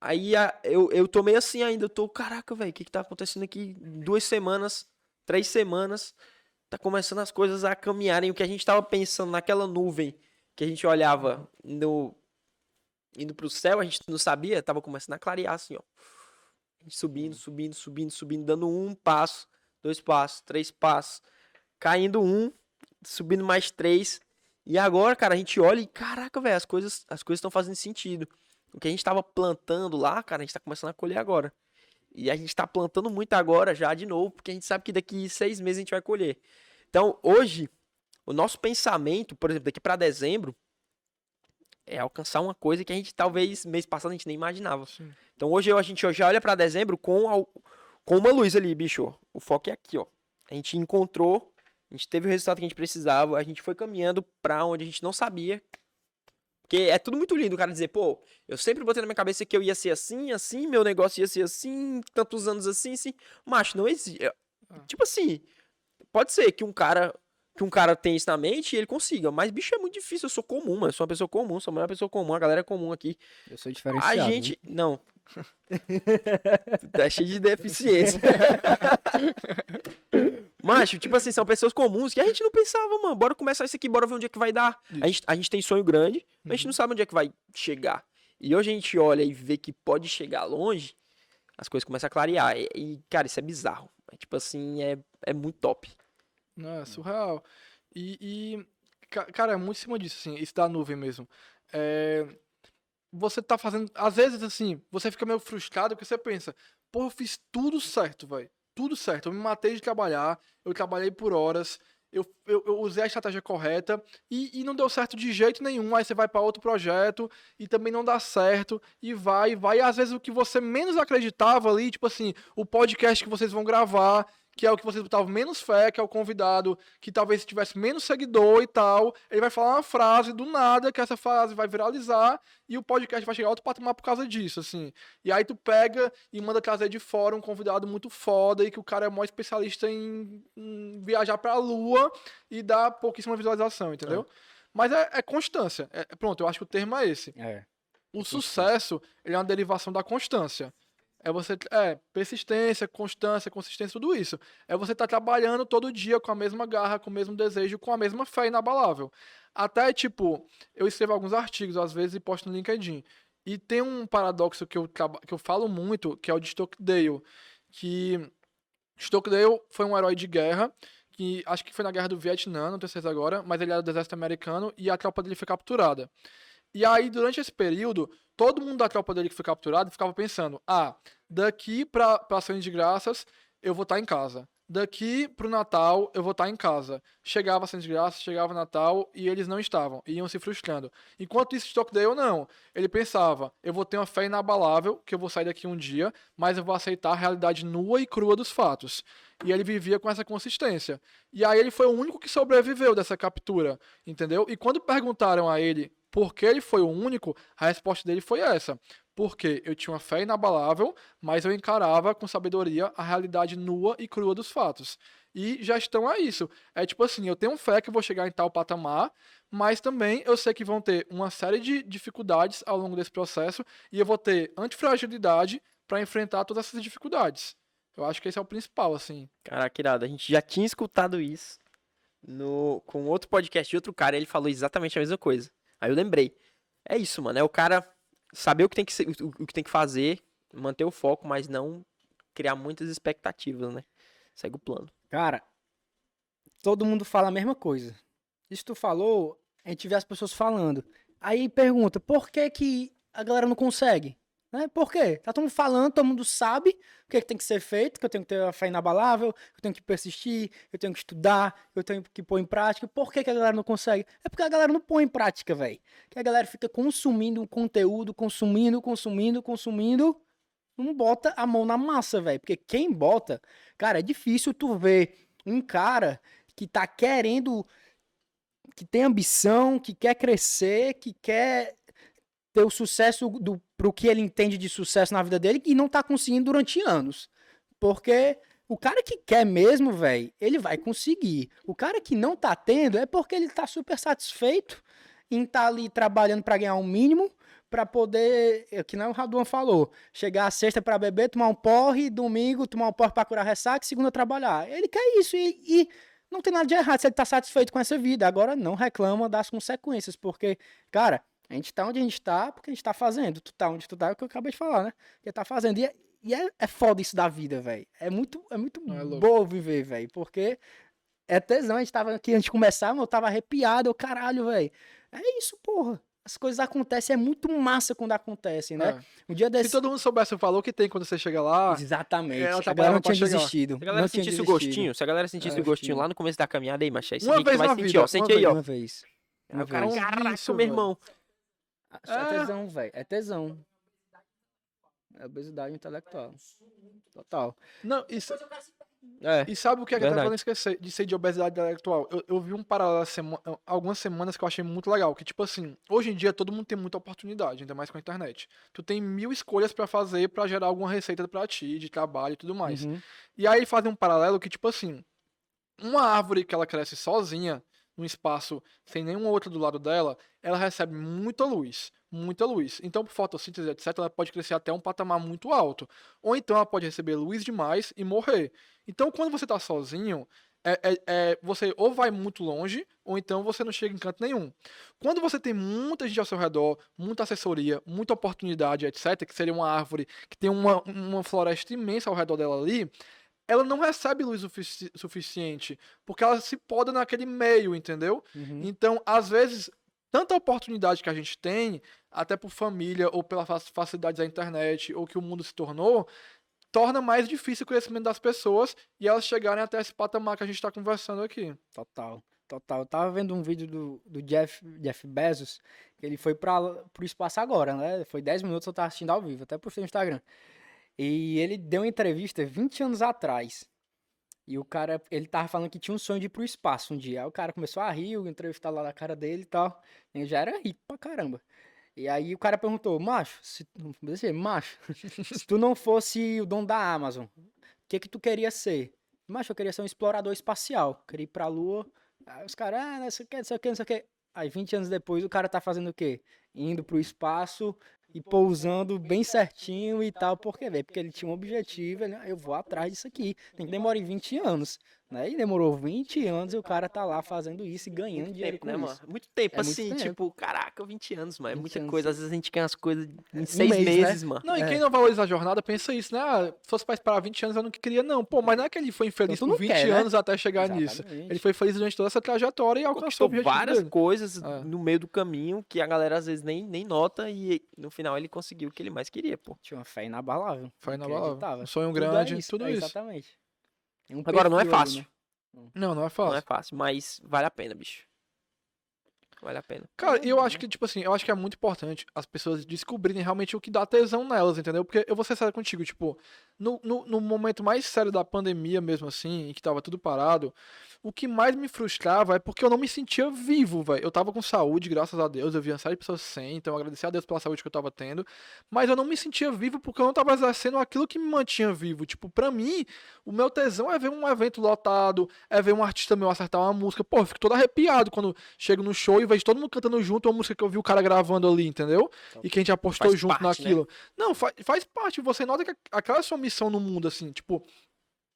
A: Aí eu, eu tô meio assim ainda, eu tô, caraca, velho, o que que tá acontecendo aqui? Duas semanas, três semanas, tá começando as coisas a caminharem. O que a gente tava pensando naquela nuvem que a gente olhava no indo pro céu, a gente não sabia, tava começando a clarear assim, ó. Subindo, subindo, subindo, subindo, dando um passo, dois passos, três passos, caindo um, subindo mais três. E agora, cara, a gente olha e, caraca, velho, as coisas as coisas estão fazendo sentido. O que a gente estava plantando lá, cara, a gente está começando a colher agora. E a gente está plantando muito agora já de novo, porque a gente sabe que daqui seis meses a gente vai colher. Então, hoje, o nosso pensamento, por exemplo, daqui para dezembro, é alcançar uma coisa que a gente talvez mês passado a gente nem imaginava. Sim. Então, hoje a gente já olha para dezembro com, com uma luz ali, bicho. O foco é aqui, ó. A gente encontrou A gente teve o resultado que a gente precisava, a gente foi caminhando pra onde a gente não sabia. Porque é tudo muito lindo o cara dizer, pô, eu sempre botei na minha cabeça que eu ia ser assim, assim, meu negócio ia ser assim, tantos anos assim, assim. Macho, não existe.
C: Ah.
A: Tipo assim, pode ser que um cara que um cara tenha isso na mente e ele consiga, mas bicho é muito difícil, eu sou comum, mano, eu sou uma pessoa comum, sou uma pessoa comum, a galera é comum aqui.
B: Eu sou
A: A
B: diferenciado.
A: gente, não. tá cheio de deficiência. Macho, tipo assim, são pessoas comuns que a gente não pensava, mano. Bora começar isso aqui, bora ver onde é que vai dar. A gente, a gente tem sonho grande, mas a gente não sabe onde é que vai chegar. E hoje a gente olha e vê que pode chegar longe, as coisas começam a clarear. E, e, cara, isso é bizarro. É, tipo assim, é, é muito top.
C: Não, é surreal. E, e, ca- cara, é muito em cima disso, assim, isso da nuvem mesmo. É, você tá fazendo. Às vezes, assim, você fica meio frustrado porque você pensa, pô, eu fiz tudo certo, velho. Tudo certo. Eu me matei de trabalhar, eu trabalhei por horas, eu, eu, eu usei a estratégia correta e, e não deu certo de jeito nenhum. Aí você vai para outro projeto e também não dá certo, e vai, vai. E às vezes o que você menos acreditava ali, tipo assim, o podcast que vocês vão gravar, que é o que vocês botavam menos fé, que é o convidado que talvez tivesse menos seguidor e tal, ele vai falar uma frase do nada, que essa frase vai viralizar e o podcast vai chegar a outro patamar por causa disso, assim. E aí tu pega e manda trazer de fora um convidado muito foda e que o cara é maior especialista em, em viajar pra lua e dar pouquíssima visualização, entendeu? Mas é, é constância. É- pronto, eu acho que o termo é esse.
B: É.
C: O sucesso, ele é uma derivação da constância. É você, é, persistência, constância, consistência, tudo isso. É você estar trabalhando todo dia com a mesma garra, com o mesmo desejo, com a mesma fé inabalável. Até, tipo, eu escrevo alguns artigos, às vezes, e posto no LinkedIn. E tem um paradoxo que eu, que eu falo muito, que é o de Stockdale. Que Stockdale foi um herói de guerra, que acho que foi na guerra do Vietnã, não tenho certeza agora, mas ele era do exército americano e a tropa dele foi capturada. E aí, durante esse período, todo mundo da tropa dele que foi capturado ficava pensando: ah, daqui pra, pra Ação de Graças eu vou estar em casa. Daqui pro Natal eu vou estar em casa. Chegava Ação de Graças, chegava Natal e eles não estavam, iam se frustrando. Enquanto isso, Stockdale não. Ele pensava: eu vou ter uma fé inabalável, que eu vou sair daqui um dia, mas eu vou aceitar a realidade nua e crua dos fatos. E ele vivia com essa consistência. E aí ele foi o único que sobreviveu dessa captura, entendeu? E quando perguntaram a ele por que ele foi o único, a resposta dele foi essa. Porque eu tinha uma fé inabalável, mas eu encarava com sabedoria a realidade nua e crua dos fatos. E gestão é isso. É tipo assim, eu tenho fé que vou chegar em tal patamar, mas também eu sei que vão ter uma série de dificuldades ao longo desse processo e eu vou ter antifragilidade para enfrentar todas essas dificuldades. Eu acho que esse é o principal, assim.
A: Caraca, irado. A gente já tinha escutado isso no, com outro podcast de outro cara, ele falou exatamente a mesma coisa. Aí eu lembrei. É isso, mano. É o cara saber o que tem que, ser, o, o que, tem que fazer, manter o foco, mas não criar muitas expectativas, né? Segue o plano.
B: Cara, todo mundo fala a mesma coisa. Isso tu falou, a gente vê as pessoas falando. Aí pergunta, por que que a galera não consegue? Né? Por quê? Tá todo mundo falando, todo mundo sabe o que, é que tem que ser feito, que eu tenho que ter uma fé inabalável, que eu tenho que persistir, que eu tenho que estudar, que eu tenho que pôr em prática. Por que, que a galera não consegue? É porque a galera não põe em prática, velho. Que a galera fica consumindo um conteúdo, consumindo, consumindo, consumindo, não bota a mão na massa, velho. Porque quem bota, cara, é difícil tu ver um cara que tá querendo, que tem ambição, que quer crescer, que quer ter o sucesso do, pro que ele entende de sucesso na vida dele e não tá conseguindo durante anos. Porque o cara que quer mesmo, velho, ele vai conseguir. O cara que não tá tendo é porque ele tá super satisfeito em estar tá ali trabalhando para ganhar um mínimo, para poder, é que não o Raduan falou, chegar a sexta para beber, tomar um porre, domingo tomar um porre para curar ressaca, segunda trabalhar. Ele quer isso e, e não tem nada de errado se ele tá satisfeito com essa vida. Agora não reclama das consequências, porque, cara, a gente tá onde a gente tá porque a gente tá fazendo. Tu tá onde tu tá, é o que eu acabei de falar, né? Que tá fazendo. E é, e é, é foda isso da vida, velho. É muito, é muito
C: É
B: bom viver, velho. Porque é tesão. A gente tava aqui antes de começar, mas eu tava arrepiado. Eu, caralho, velho. É isso, porra. As coisas acontecem. É muito massa quando acontecem, né?
C: É.
B: Um dia
C: Se
B: desse.
C: todo mundo soubesse o valor que tem quando você chega lá,
B: Exatamente.
C: ela
B: a galera não tinha desistido.
A: Se a galera
B: não
A: sentisse o
B: desistido.
A: gostinho, se a galera sentisse
B: É,
A: o gostinho lá no começo da caminhada aí, macho, é isso
C: Uma
A: aí
C: vez
A: vai sentir,
C: vida,
A: ó.
C: uma
A: Sente aí,
C: vez.
A: ó.
B: Uma vez.
A: Aí
B: Uma
A: o cara,
B: vez.
A: caraca,
C: Isso,
A: meu irmão.
C: É.
B: tesão, velho. É tesão. É obesidade intelectual. Total.
C: Não, isso. É, e sabe o que é que tá falando esquecer de ser de obesidade intelectual? Eu, eu vi um paralelo sema, algumas semanas que eu achei muito legal. Que, tipo assim, hoje em dia todo mundo tem muita oportunidade, ainda mais com a internet. Tu tem mil escolhas para fazer para gerar alguma receita para ti, de trabalho e tudo mais. Uhum. E aí fazem um paralelo que, tipo assim, uma árvore que ela cresce sozinha, num espaço sem nenhum outro do lado dela, ela recebe muita luz muita luz. Então, por fotossíntese, etc., ela pode crescer até um patamar muito alto. Ou então ela pode receber luz demais e morrer. Então, quando você está sozinho, é, é, é, você ou vai muito longe, ou então você não chega em canto nenhum. Quando você tem muita gente ao seu redor, muita assessoria, muita oportunidade, etc., que seria uma árvore que tem uma, uma floresta imensa ao redor dela ali, ela não recebe luz sufici suficiente, porque ela se poda naquele meio, entendeu? Uhum. Então, às vezes, tanta oportunidade que a gente tem, até por família ou pela facilidade da internet ou que o mundo se tornou, torna mais difícil o crescimento das pessoas e elas chegarem até esse patamar que a gente está conversando aqui.
B: Total, total. Eu tava vendo um vídeo do, do Jeff, Jeff Bezos, que ele foi para o espaço agora, né? Foi 10 minutos eu tava assistindo ao vivo, até por no Instagram. E ele deu uma entrevista 20 anos atrás. E o cara, ele tava falando que tinha um sonho de ir pro espaço um dia. Aí o cara começou a rir, o entrevistado lá na cara dele e tal. Ele já era rico pra caramba. E aí o cara perguntou, macho, se, dizer, macho, se tu não fosse o dono da Amazon, o que que tu queria ser? Macho, eu queria ser um explorador espacial, queria ir pra lua. Aí os caras, ah, não sei o que, não sei o que, não sei o que. Aí 20 anos depois o cara tá fazendo o quê? Indo pro espaço, e pousando bem certinho e tal. Por quê, velho? Porque ele tinha um objetivo, ele, ah, eu vou atrás disso aqui. Tem que demorar 20 anos. Né? E demorou 20 anos e o cara tá lá fazendo isso e ganhando muito dinheiro tempo, com né, isso.
A: Mano? Muito tempo, é assim, muito tempo. tipo, caraca, 20 anos, mano. É muita anos. coisa. Às vezes a gente quer umas coisas em seis mês, né? meses, né? mano.
C: Não, e é. quem não valoriza a jornada pensa isso, né? Ah, se fosse pra esperar 20 anos, eu não queria, não. Pô, mas não é que ele foi infeliz então, por 20 quer, né? anos né? até chegar Exatamente. nisso. Ele foi feliz durante toda essa trajetória e alcançou
A: várias dele. coisas é. no meio do caminho que a galera às vezes nem, nem nota e no final ele conseguiu o que ele mais queria, pô.
B: Tinha uma fé inabalável.
C: Fé inabalável. Um sonho grande, tudo, é isso. Tudo isso.
B: Exatamente.
A: Um Agora não é fácil. Né?
C: Não, não é fácil.
A: Não é fácil, mas vale a pena, bicho. Vale a pena.
C: Cara, eu acho que, tipo assim, eu acho que é muito importante as pessoas descobrirem realmente o que dá tesão nelas, entendeu? Porque eu vou ser sério contigo, tipo, no, no, no momento mais sério da pandemia mesmo assim, em que tava tudo parado, o que mais me frustrava é porque eu não me sentia vivo, velho. Eu tava com saúde, graças a Deus, eu vi uma série de pessoas sem, então eu agradeci a Deus pela saúde que eu tava tendo, mas eu não me sentia vivo porque eu não tava exercendo aquilo que me mantinha vivo. Tipo, pra mim, o meu tesão é ver um evento lotado, é ver um artista meu acertar uma música. Pô, eu fico todo arrepiado quando chego no show e vejo todo mundo cantando junto uma música que eu vi o cara gravando ali, entendeu? Então, e que a gente apostou junto parte, naquilo. Né? Não, faz, faz parte. Você nota que aquela sua missão no mundo, assim, tipo,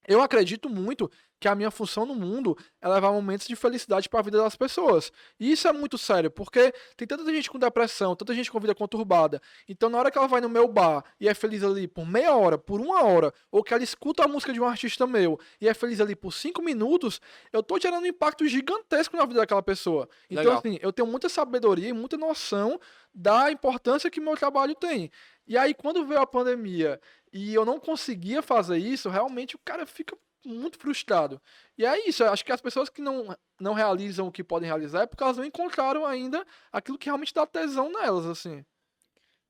C: eu acredito muito que a minha função no mundo é levar momentos de felicidade para a vida das pessoas. E isso é muito sério, porque tem tanta gente com depressão, tanta gente com vida conturbada. Então, na hora que ela vai no meu bar e é feliz ali por meia hora, por uma hora, ou que ela escuta a música de um artista meu e é feliz ali por cinco minutos, eu tô gerando um impacto gigantesco na vida daquela pessoa. Então, Legal. assim, eu tenho muita sabedoria e muita noção da importância que meu trabalho tem. E aí, quando veio a pandemia e eu não conseguia fazer isso, realmente o cara fica muito frustrado. E é isso, acho que as pessoas que não, não realizam o que podem realizar é porque elas não encontraram ainda aquilo que realmente dá tesão nelas, assim.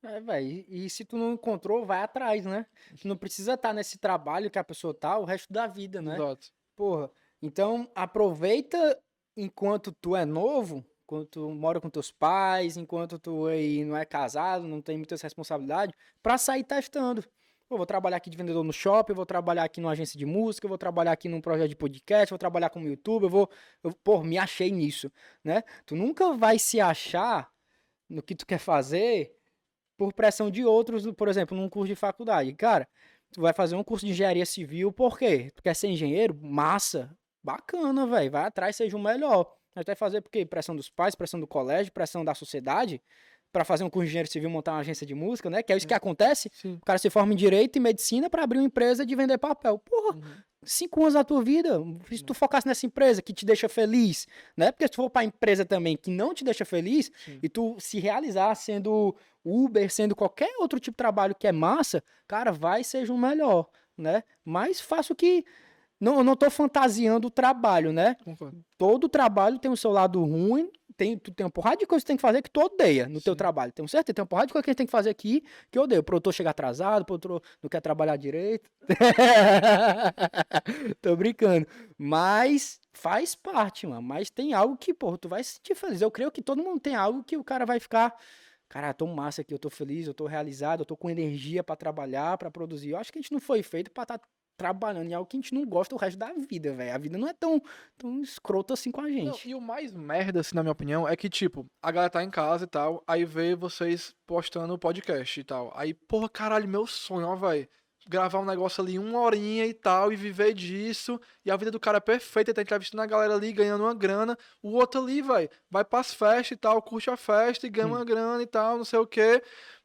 B: É, velho, e se tu não encontrou, vai atrás, né? Tu não precisa estar tá nesse trabalho que a pessoa tá o resto da vida, né?
C: Exato.
B: Porra, então aproveita enquanto tu é novo, enquanto tu mora com teus pais, enquanto tu aí não é casado, não tem muitas responsabilidades, para sair testando. Eu vou trabalhar aqui de vendedor no shopping, vou trabalhar aqui numa agência de música, vou trabalhar aqui num projeto de podcast, vou trabalhar como YouTube, eu vou, eu, pô, me achei nisso, né? Tu nunca vai se achar no que tu quer fazer por pressão de outros, por exemplo, num curso de faculdade. Cara, tu vai fazer um curso de engenharia civil, por quê? Tu quer ser engenheiro? Massa, bacana, velho, vai atrás, seja o melhor. Tu vai fazer por quê? Pressão dos pais, pressão do colégio, pressão da sociedade para fazer um curso de engenheiro civil, montar uma agência de música, né? Que é isso que acontece. Sim. O cara se forma em direito e medicina para abrir uma empresa de vender papel. Porra, uhum. cinco anos da tua vida, se tu focasse nessa empresa que te deixa feliz, né? Porque se tu for para empresa também que não te deixa feliz Sim. e tu se realizar sendo Uber, sendo qualquer outro tipo de trabalho que é massa, cara, vai seja o melhor, né? Mas faça o que não, eu não estou fantasiando o trabalho, né? Concordo. Todo trabalho tem o seu lado ruim, tem, tu tem uma porrada de coisa que tu tem que fazer que tu odeia no teu
C: Sim.
B: trabalho. Tem certo? Tem uma porrada de coisa que a gente tem que fazer aqui que eu odeio. O produtor chega atrasado, o produtor não quer trabalhar direito. Tô brincando. Mas faz parte, mano. Mas tem algo que, porra, tu vai se sentir feliz. Eu creio que todo mundo tem algo que o cara vai ficar. Cara, tô massa aqui, eu tô feliz, eu tô realizado, eu tô com energia pra trabalhar, pra produzir. Eu acho que a gente não foi feito pra estar trabalhando em algo que a gente não gosta o resto da vida, velho. A vida não é tão, tão escrota assim com a
C: Não,
B: gente.
C: e o mais merda, assim, na minha opinião, é que, tipo, a galera tá em casa e tal, aí vê vocês postando o podcast e tal. Aí, porra, caralho, meu sonho, ó, velho. Gravar um negócio ali, uma horinha e tal, e viver disso. E a vida do cara é perfeita, ele tá entrevistando a galera ali, ganhando uma grana. O outro ali, velho, vai pras festas e tal, curte a festa e ganha uma grana e tal, não sei o quê.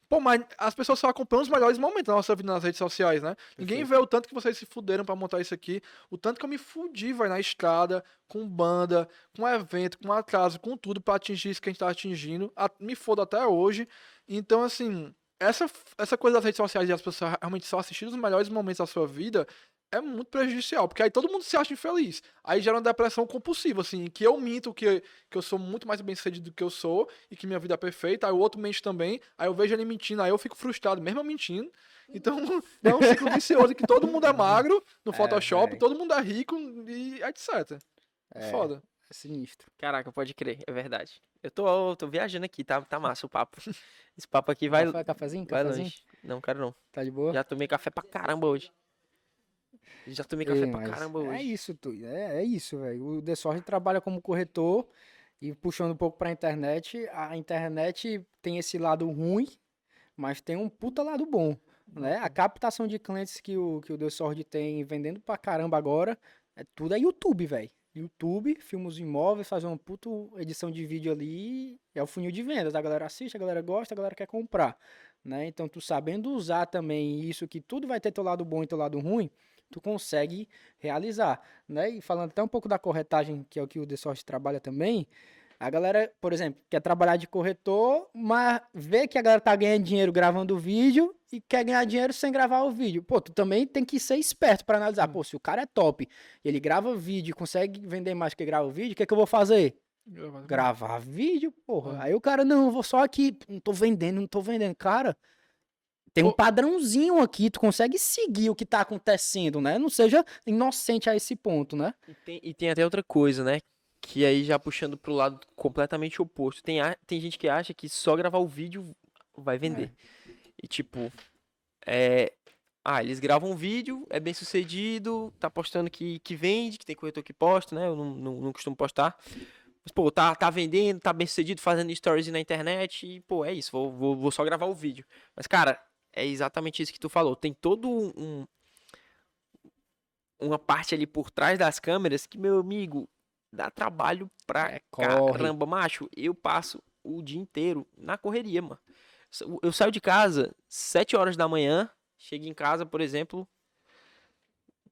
C: Pô, mas as pessoas só acompanham os melhores momentos da nossa vida nas redes sociais, né? Ninguém vê o tanto que vocês se fuderam pra montar isso aqui, o tanto que eu me fudi, vai na estrada, com banda, com evento, com atraso, com tudo pra atingir isso que a gente tá atingindo. A- me fodo até hoje. Então, assim, essa, essa coisa das redes sociais e as pessoas realmente só assistindo os melhores momentos da sua vida é muito prejudicial, porque aí todo mundo se acha infeliz. Aí gera uma depressão compulsiva, assim, que eu minto que, que eu sou muito mais bem sucedido do que eu sou e que minha vida é perfeita, aí o outro mente também, aí eu vejo ele mentindo, aí eu fico frustrado, mesmo eu mentindo. Então, é um ciclo vicioso que todo mundo é magro no
B: É,
C: Photoshop,
B: véi.
C: todo mundo é rico e etc. É,
B: É.
C: foda.
B: É sinistro.
A: Caraca, pode crer, é verdade. Eu tô, tô viajando aqui, tá, tá massa o papo. Esse papo aqui vai,
B: Café, cafezinho?
A: vai
B: Cafezinho?
A: longe. Não, quero não.
B: Tá de boa?
A: Já tomei café pra caramba hoje. Já tomei café
B: Ei,
A: pra caramba
B: É
A: hoje.
B: isso, tu. É, é isso, velho. O The trabalha como corretor e puxando um pouco pra internet. A internet tem esse lado ruim, mas tem um puta lado bom, né? A captação de clientes que o, que o The Source tem vendendo pra caramba agora, é tudo é YouTube, velho. YouTube, filma os imóveis, faz uma puta edição de vídeo ali, é o funil de vendas. A galera assiste, a galera gosta, a galera quer comprar, né? Então, tu sabendo usar também isso, que tudo vai ter teu lado bom e teu lado ruim, tu consegue realizar, né? E falando até um pouco da corretagem, que é o que o The Source trabalha também, a galera, por exemplo, quer trabalhar de corretor, mas vê que a galera tá ganhando dinheiro gravando o vídeo e quer ganhar dinheiro sem gravar o vídeo. Pô, tu também tem que ser esperto para analisar. Pô, se o cara é top e ele grava vídeo e consegue vender mais que grava o vídeo, o que, é que eu vou fazer? Gravar vídeo, porra.
C: É.
B: Aí o cara, não, eu vou só aqui, não tô vendendo, não tô vendendo. Cara, tem um padrãozinho aqui, tu consegue seguir o que tá acontecendo, né? Não seja inocente a esse ponto, né?
A: E tem, e tem até outra coisa, né? Que aí já puxando pro lado completamente oposto. Tem, a- tem gente que acha que só gravar o vídeo vai vender. E tipo, é. Ah, eles gravam um vídeo, é bem sucedido, tá postando que, que vende, que tem corretor que posta, né? Eu não, não, não costumo postar. Mas, pô, tá, tá vendendo, tá bem sucedido, fazendo stories na internet e, pô, é isso, vou, vou, vou só gravar o vídeo. Mas, cara, é exatamente isso que tu falou. Tem todo um, um- uma parte ali por trás das câmeras que, meu amigo, dá trabalho pra
B: É,
A: caramba, macho. Eu passo o dia inteiro na correria, mano. Eu- Eu saio de casa 7 horas da manhã, chego em casa, por exemplo,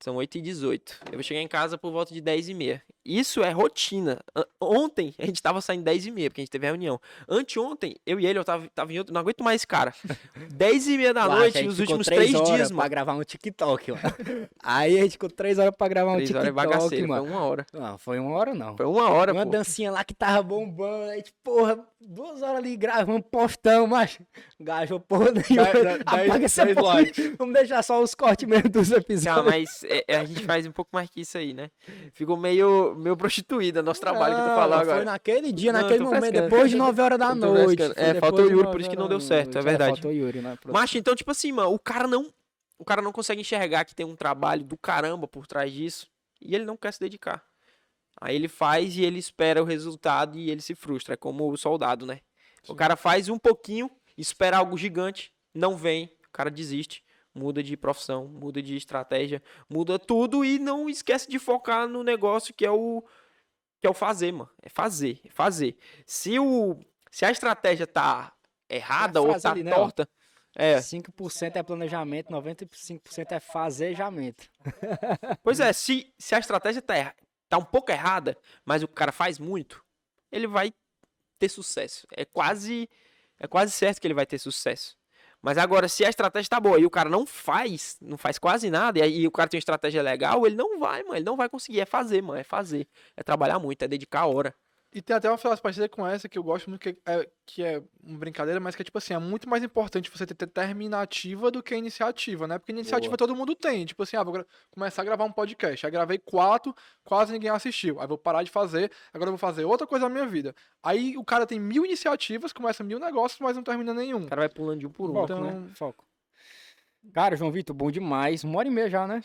A: são 8 e 18. Eu vou chegar em casa por volta de 10 e meia. Isso é rotina. Ontem a gente tava saindo 10 e meia, porque a gente teve reunião. Anteontem, eu e ele, eu tava, tava em outro. Não aguento mais cara. 10 e meia da noite,
B: a gente
A: os
B: ficou
A: últimos
B: três
A: 3
B: horas
A: dias,
B: pra
A: mano.
B: gravar um TikTok, mano. Aí a gente ficou três horas pra gravar um
A: 3 horas é
B: TikTok,
A: bagaceiro, foi
B: mano.
A: uma hora.
B: Não, foi uma hora não.
A: Foi uma hora,
B: uma
A: pô.
B: dancinha lá que tava bombando, aí, tipo, porra, duas horas ali gravando, postão, macho. Gajou porra nenhuma.
C: Dez- dez-
B: Apaga essa
C: dez
B: porra. Vamos deixar só os cortes mesmo dos
A: Não,
B: episódios.
A: mas é, é, a gente faz um pouco mais que isso aí, né? Ficou meio, meio prostituída nosso trabalho que tu
B: Não,
A: falou
B: Foi
A: agora.
B: naquele dia,
A: Não,
B: naquele momento,
A: frescando.
B: depois de 9 horas da
A: Eu
B: noite. Foi
A: É, faltou o Yuri,
B: 9
A: por isso que não deu certo, é
B: noite.
A: verdade.
B: faltou o Yuri, né?
A: Macho, então, tipo assim, mano, o cara não. O cara não consegue enxergar que tem um trabalho do caramba por trás disso. E ele não quer se dedicar. Aí ele faz e ele espera o resultado e ele se frustra. É como o soldado, né? O cara faz um pouquinho, espera algo gigante, não vem, o cara desiste, muda de profissão, muda de estratégia, muda tudo e não esquece de focar no negócio que é o que é o fazer, mano. É fazer, é fazer. Se o se a estratégia tá errada ou
B: frase
A: tá
B: ali, né, ó.
A: torta, é,
B: 5% é planejamento, 95% é fazejamento.
A: Pois é, se, se a estratégia tá, tá um pouco errada, mas o cara faz muito, ele vai ter sucesso. É quase é quase certo que ele vai ter sucesso. Mas agora, se a estratégia tá boa e o cara não faz, não faz quase nada, e aí o cara tem uma estratégia legal, ele não vai, mano. Ele não vai conseguir. É fazer, mano. É fazer. É trabalhar muito, é dedicar a hora.
C: E tem até uma frase parecida com essa que eu gosto muito, que é, que é uma brincadeira, mas que é tipo assim, é muito mais importante você ter determinativa do que iniciativa, né? Porque iniciativa
A: Boa.
C: todo mundo tem. Tipo assim, ah, vou começar a gravar um podcast. Aí gravei quatro, quase ninguém assistiu. Aí vou parar de fazer, agora eu vou fazer outra coisa na minha vida. Aí o cara tem mil iniciativas, começa mil negócios, mas não termina nenhum.
A: O cara vai pulando de um por um.
B: Foco,
C: Então-
B: né? Foco. Cara, João Vitor, bom demais. Uma hora e meia já, né?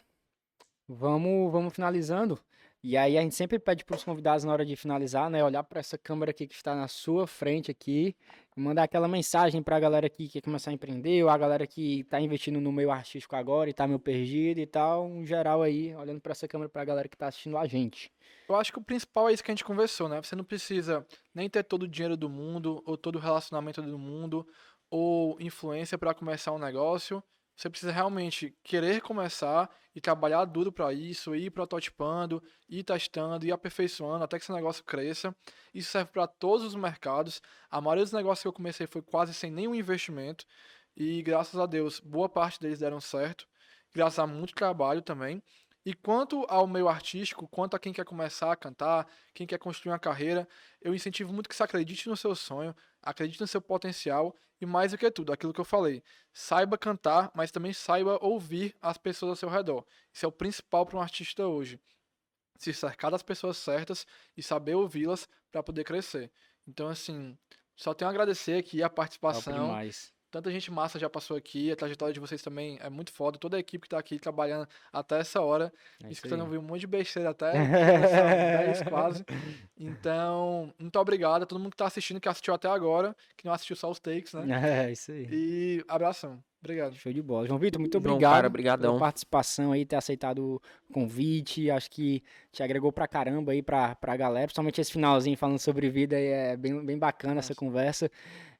B: Vamos, vamos finalizando. E aí a gente sempre pede para os convidados na hora de finalizar, né, olhar para essa câmera aqui que está na sua frente aqui, mandar aquela mensagem para a galera que quer começar a empreender, ou a galera que está investindo no meio artístico agora e está meio perdido e tal, um geral aí, olhando para essa câmera para a galera que está assistindo a gente.
C: Eu acho que o principal é isso que a gente conversou, né? Você não precisa nem ter todo o dinheiro do mundo, ou todo o relacionamento do mundo, ou influência para começar um negócio. Você precisa realmente querer começar e trabalhar duro para isso, ir prototipando, ir testando, ir aperfeiçoando até que esse negócio cresça. Isso serve para todos os mercados. A maioria dos negócios que eu comecei foi quase sem nenhum investimento e graças a Deus, boa parte deles deram certo, graças a muito trabalho também. E quanto ao meio artístico, quanto a quem quer começar a cantar, quem quer construir uma carreira, eu incentivo muito que você acredite no seu sonho, acredite no seu potencial e mais do que tudo, aquilo que eu falei, saiba cantar, mas também saiba ouvir as pessoas ao seu redor. Isso é o principal para um artista hoje. Se cercar das pessoas certas e saber ouvi-las para poder crescer. Então, assim, só tenho a agradecer aqui a participação. Tanta gente massa já passou aqui, a trajetória de vocês também é muito foda. Toda a equipe que tá aqui trabalhando até essa hora,
B: É isso
C: escutando ouvir um monte de besteira até, são 10 quase. Então, muito obrigado a todo mundo que tá assistindo, que assistiu até agora, que não assistiu só os takes, né?
B: É, isso aí.
C: E abração. Obrigado.
B: Show de bola. João Vitor, muito
A: João,
B: obrigado
A: cara,
B: pela
A: brigadão.
B: participação aí, ter aceitado o convite. Acho que te agregou pra caramba aí pra, pra galera, principalmente esse finalzinho falando sobre vida aí, é bem, bem bacana essa
C: Nossa.
B: conversa.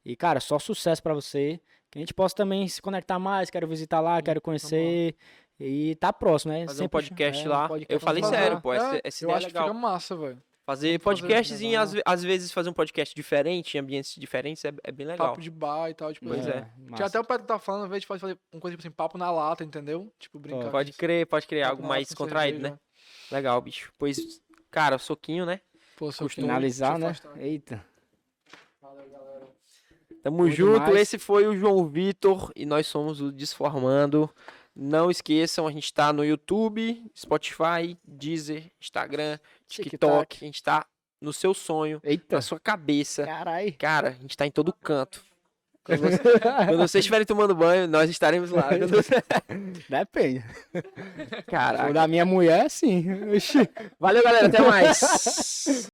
B: E, cara, só sucesso pra você. Que a gente possa também se conectar mais, quero visitar lá, quero conhecer. E tá próximo, né?
A: Fazer um
B: Sempre-
A: podcast
B: é, um
A: lá.
B: podcast
A: Eu falei sério, pô. Essa,
C: É,
A: essa
C: eu
A: ideia é
C: acho que
A: legal.
C: fica massa, velho.
A: Fazer podcasts
B: legal.
A: às, às vezes, fazer um podcast diferente, em ambientes diferentes, é, é bem legal.
C: Papo de bar e tal, tipo,
A: Pois
C: assim.
A: é.
C: Tinha até o Pedro que tá falando, ao invés de fazer uma coisa tipo assim, papo na lata, entendeu? Tipo, brincar.
A: Pode crer, pode crer,
C: Papo
A: algo mais contraído,
C: cerveja.
A: né? Legal, bicho. Pois, cara, soquinho, né?
C: Pô, sou
B: Finalizar, né?
C: afastar.
B: Eita.
A: Tamo
B: Bom
A: junto. Esse foi o João Vitor e nós somos o Desformando. Não esqueçam, a gente tá no YouTube, Spotify, Deezer, Instagram, TikTok.
B: TikTok.
A: A gente tá no seu sonho,
B: Eita.
A: na sua cabeça.
B: Carai.
A: Cara, a gente tá em todo canto. Quando, você- quando vocês estiverem tomando banho, nós estaremos lá.
B: Depende. O
A: Caraca.
B: da minha mulher, sim.
A: Valeu, galera. Até mais.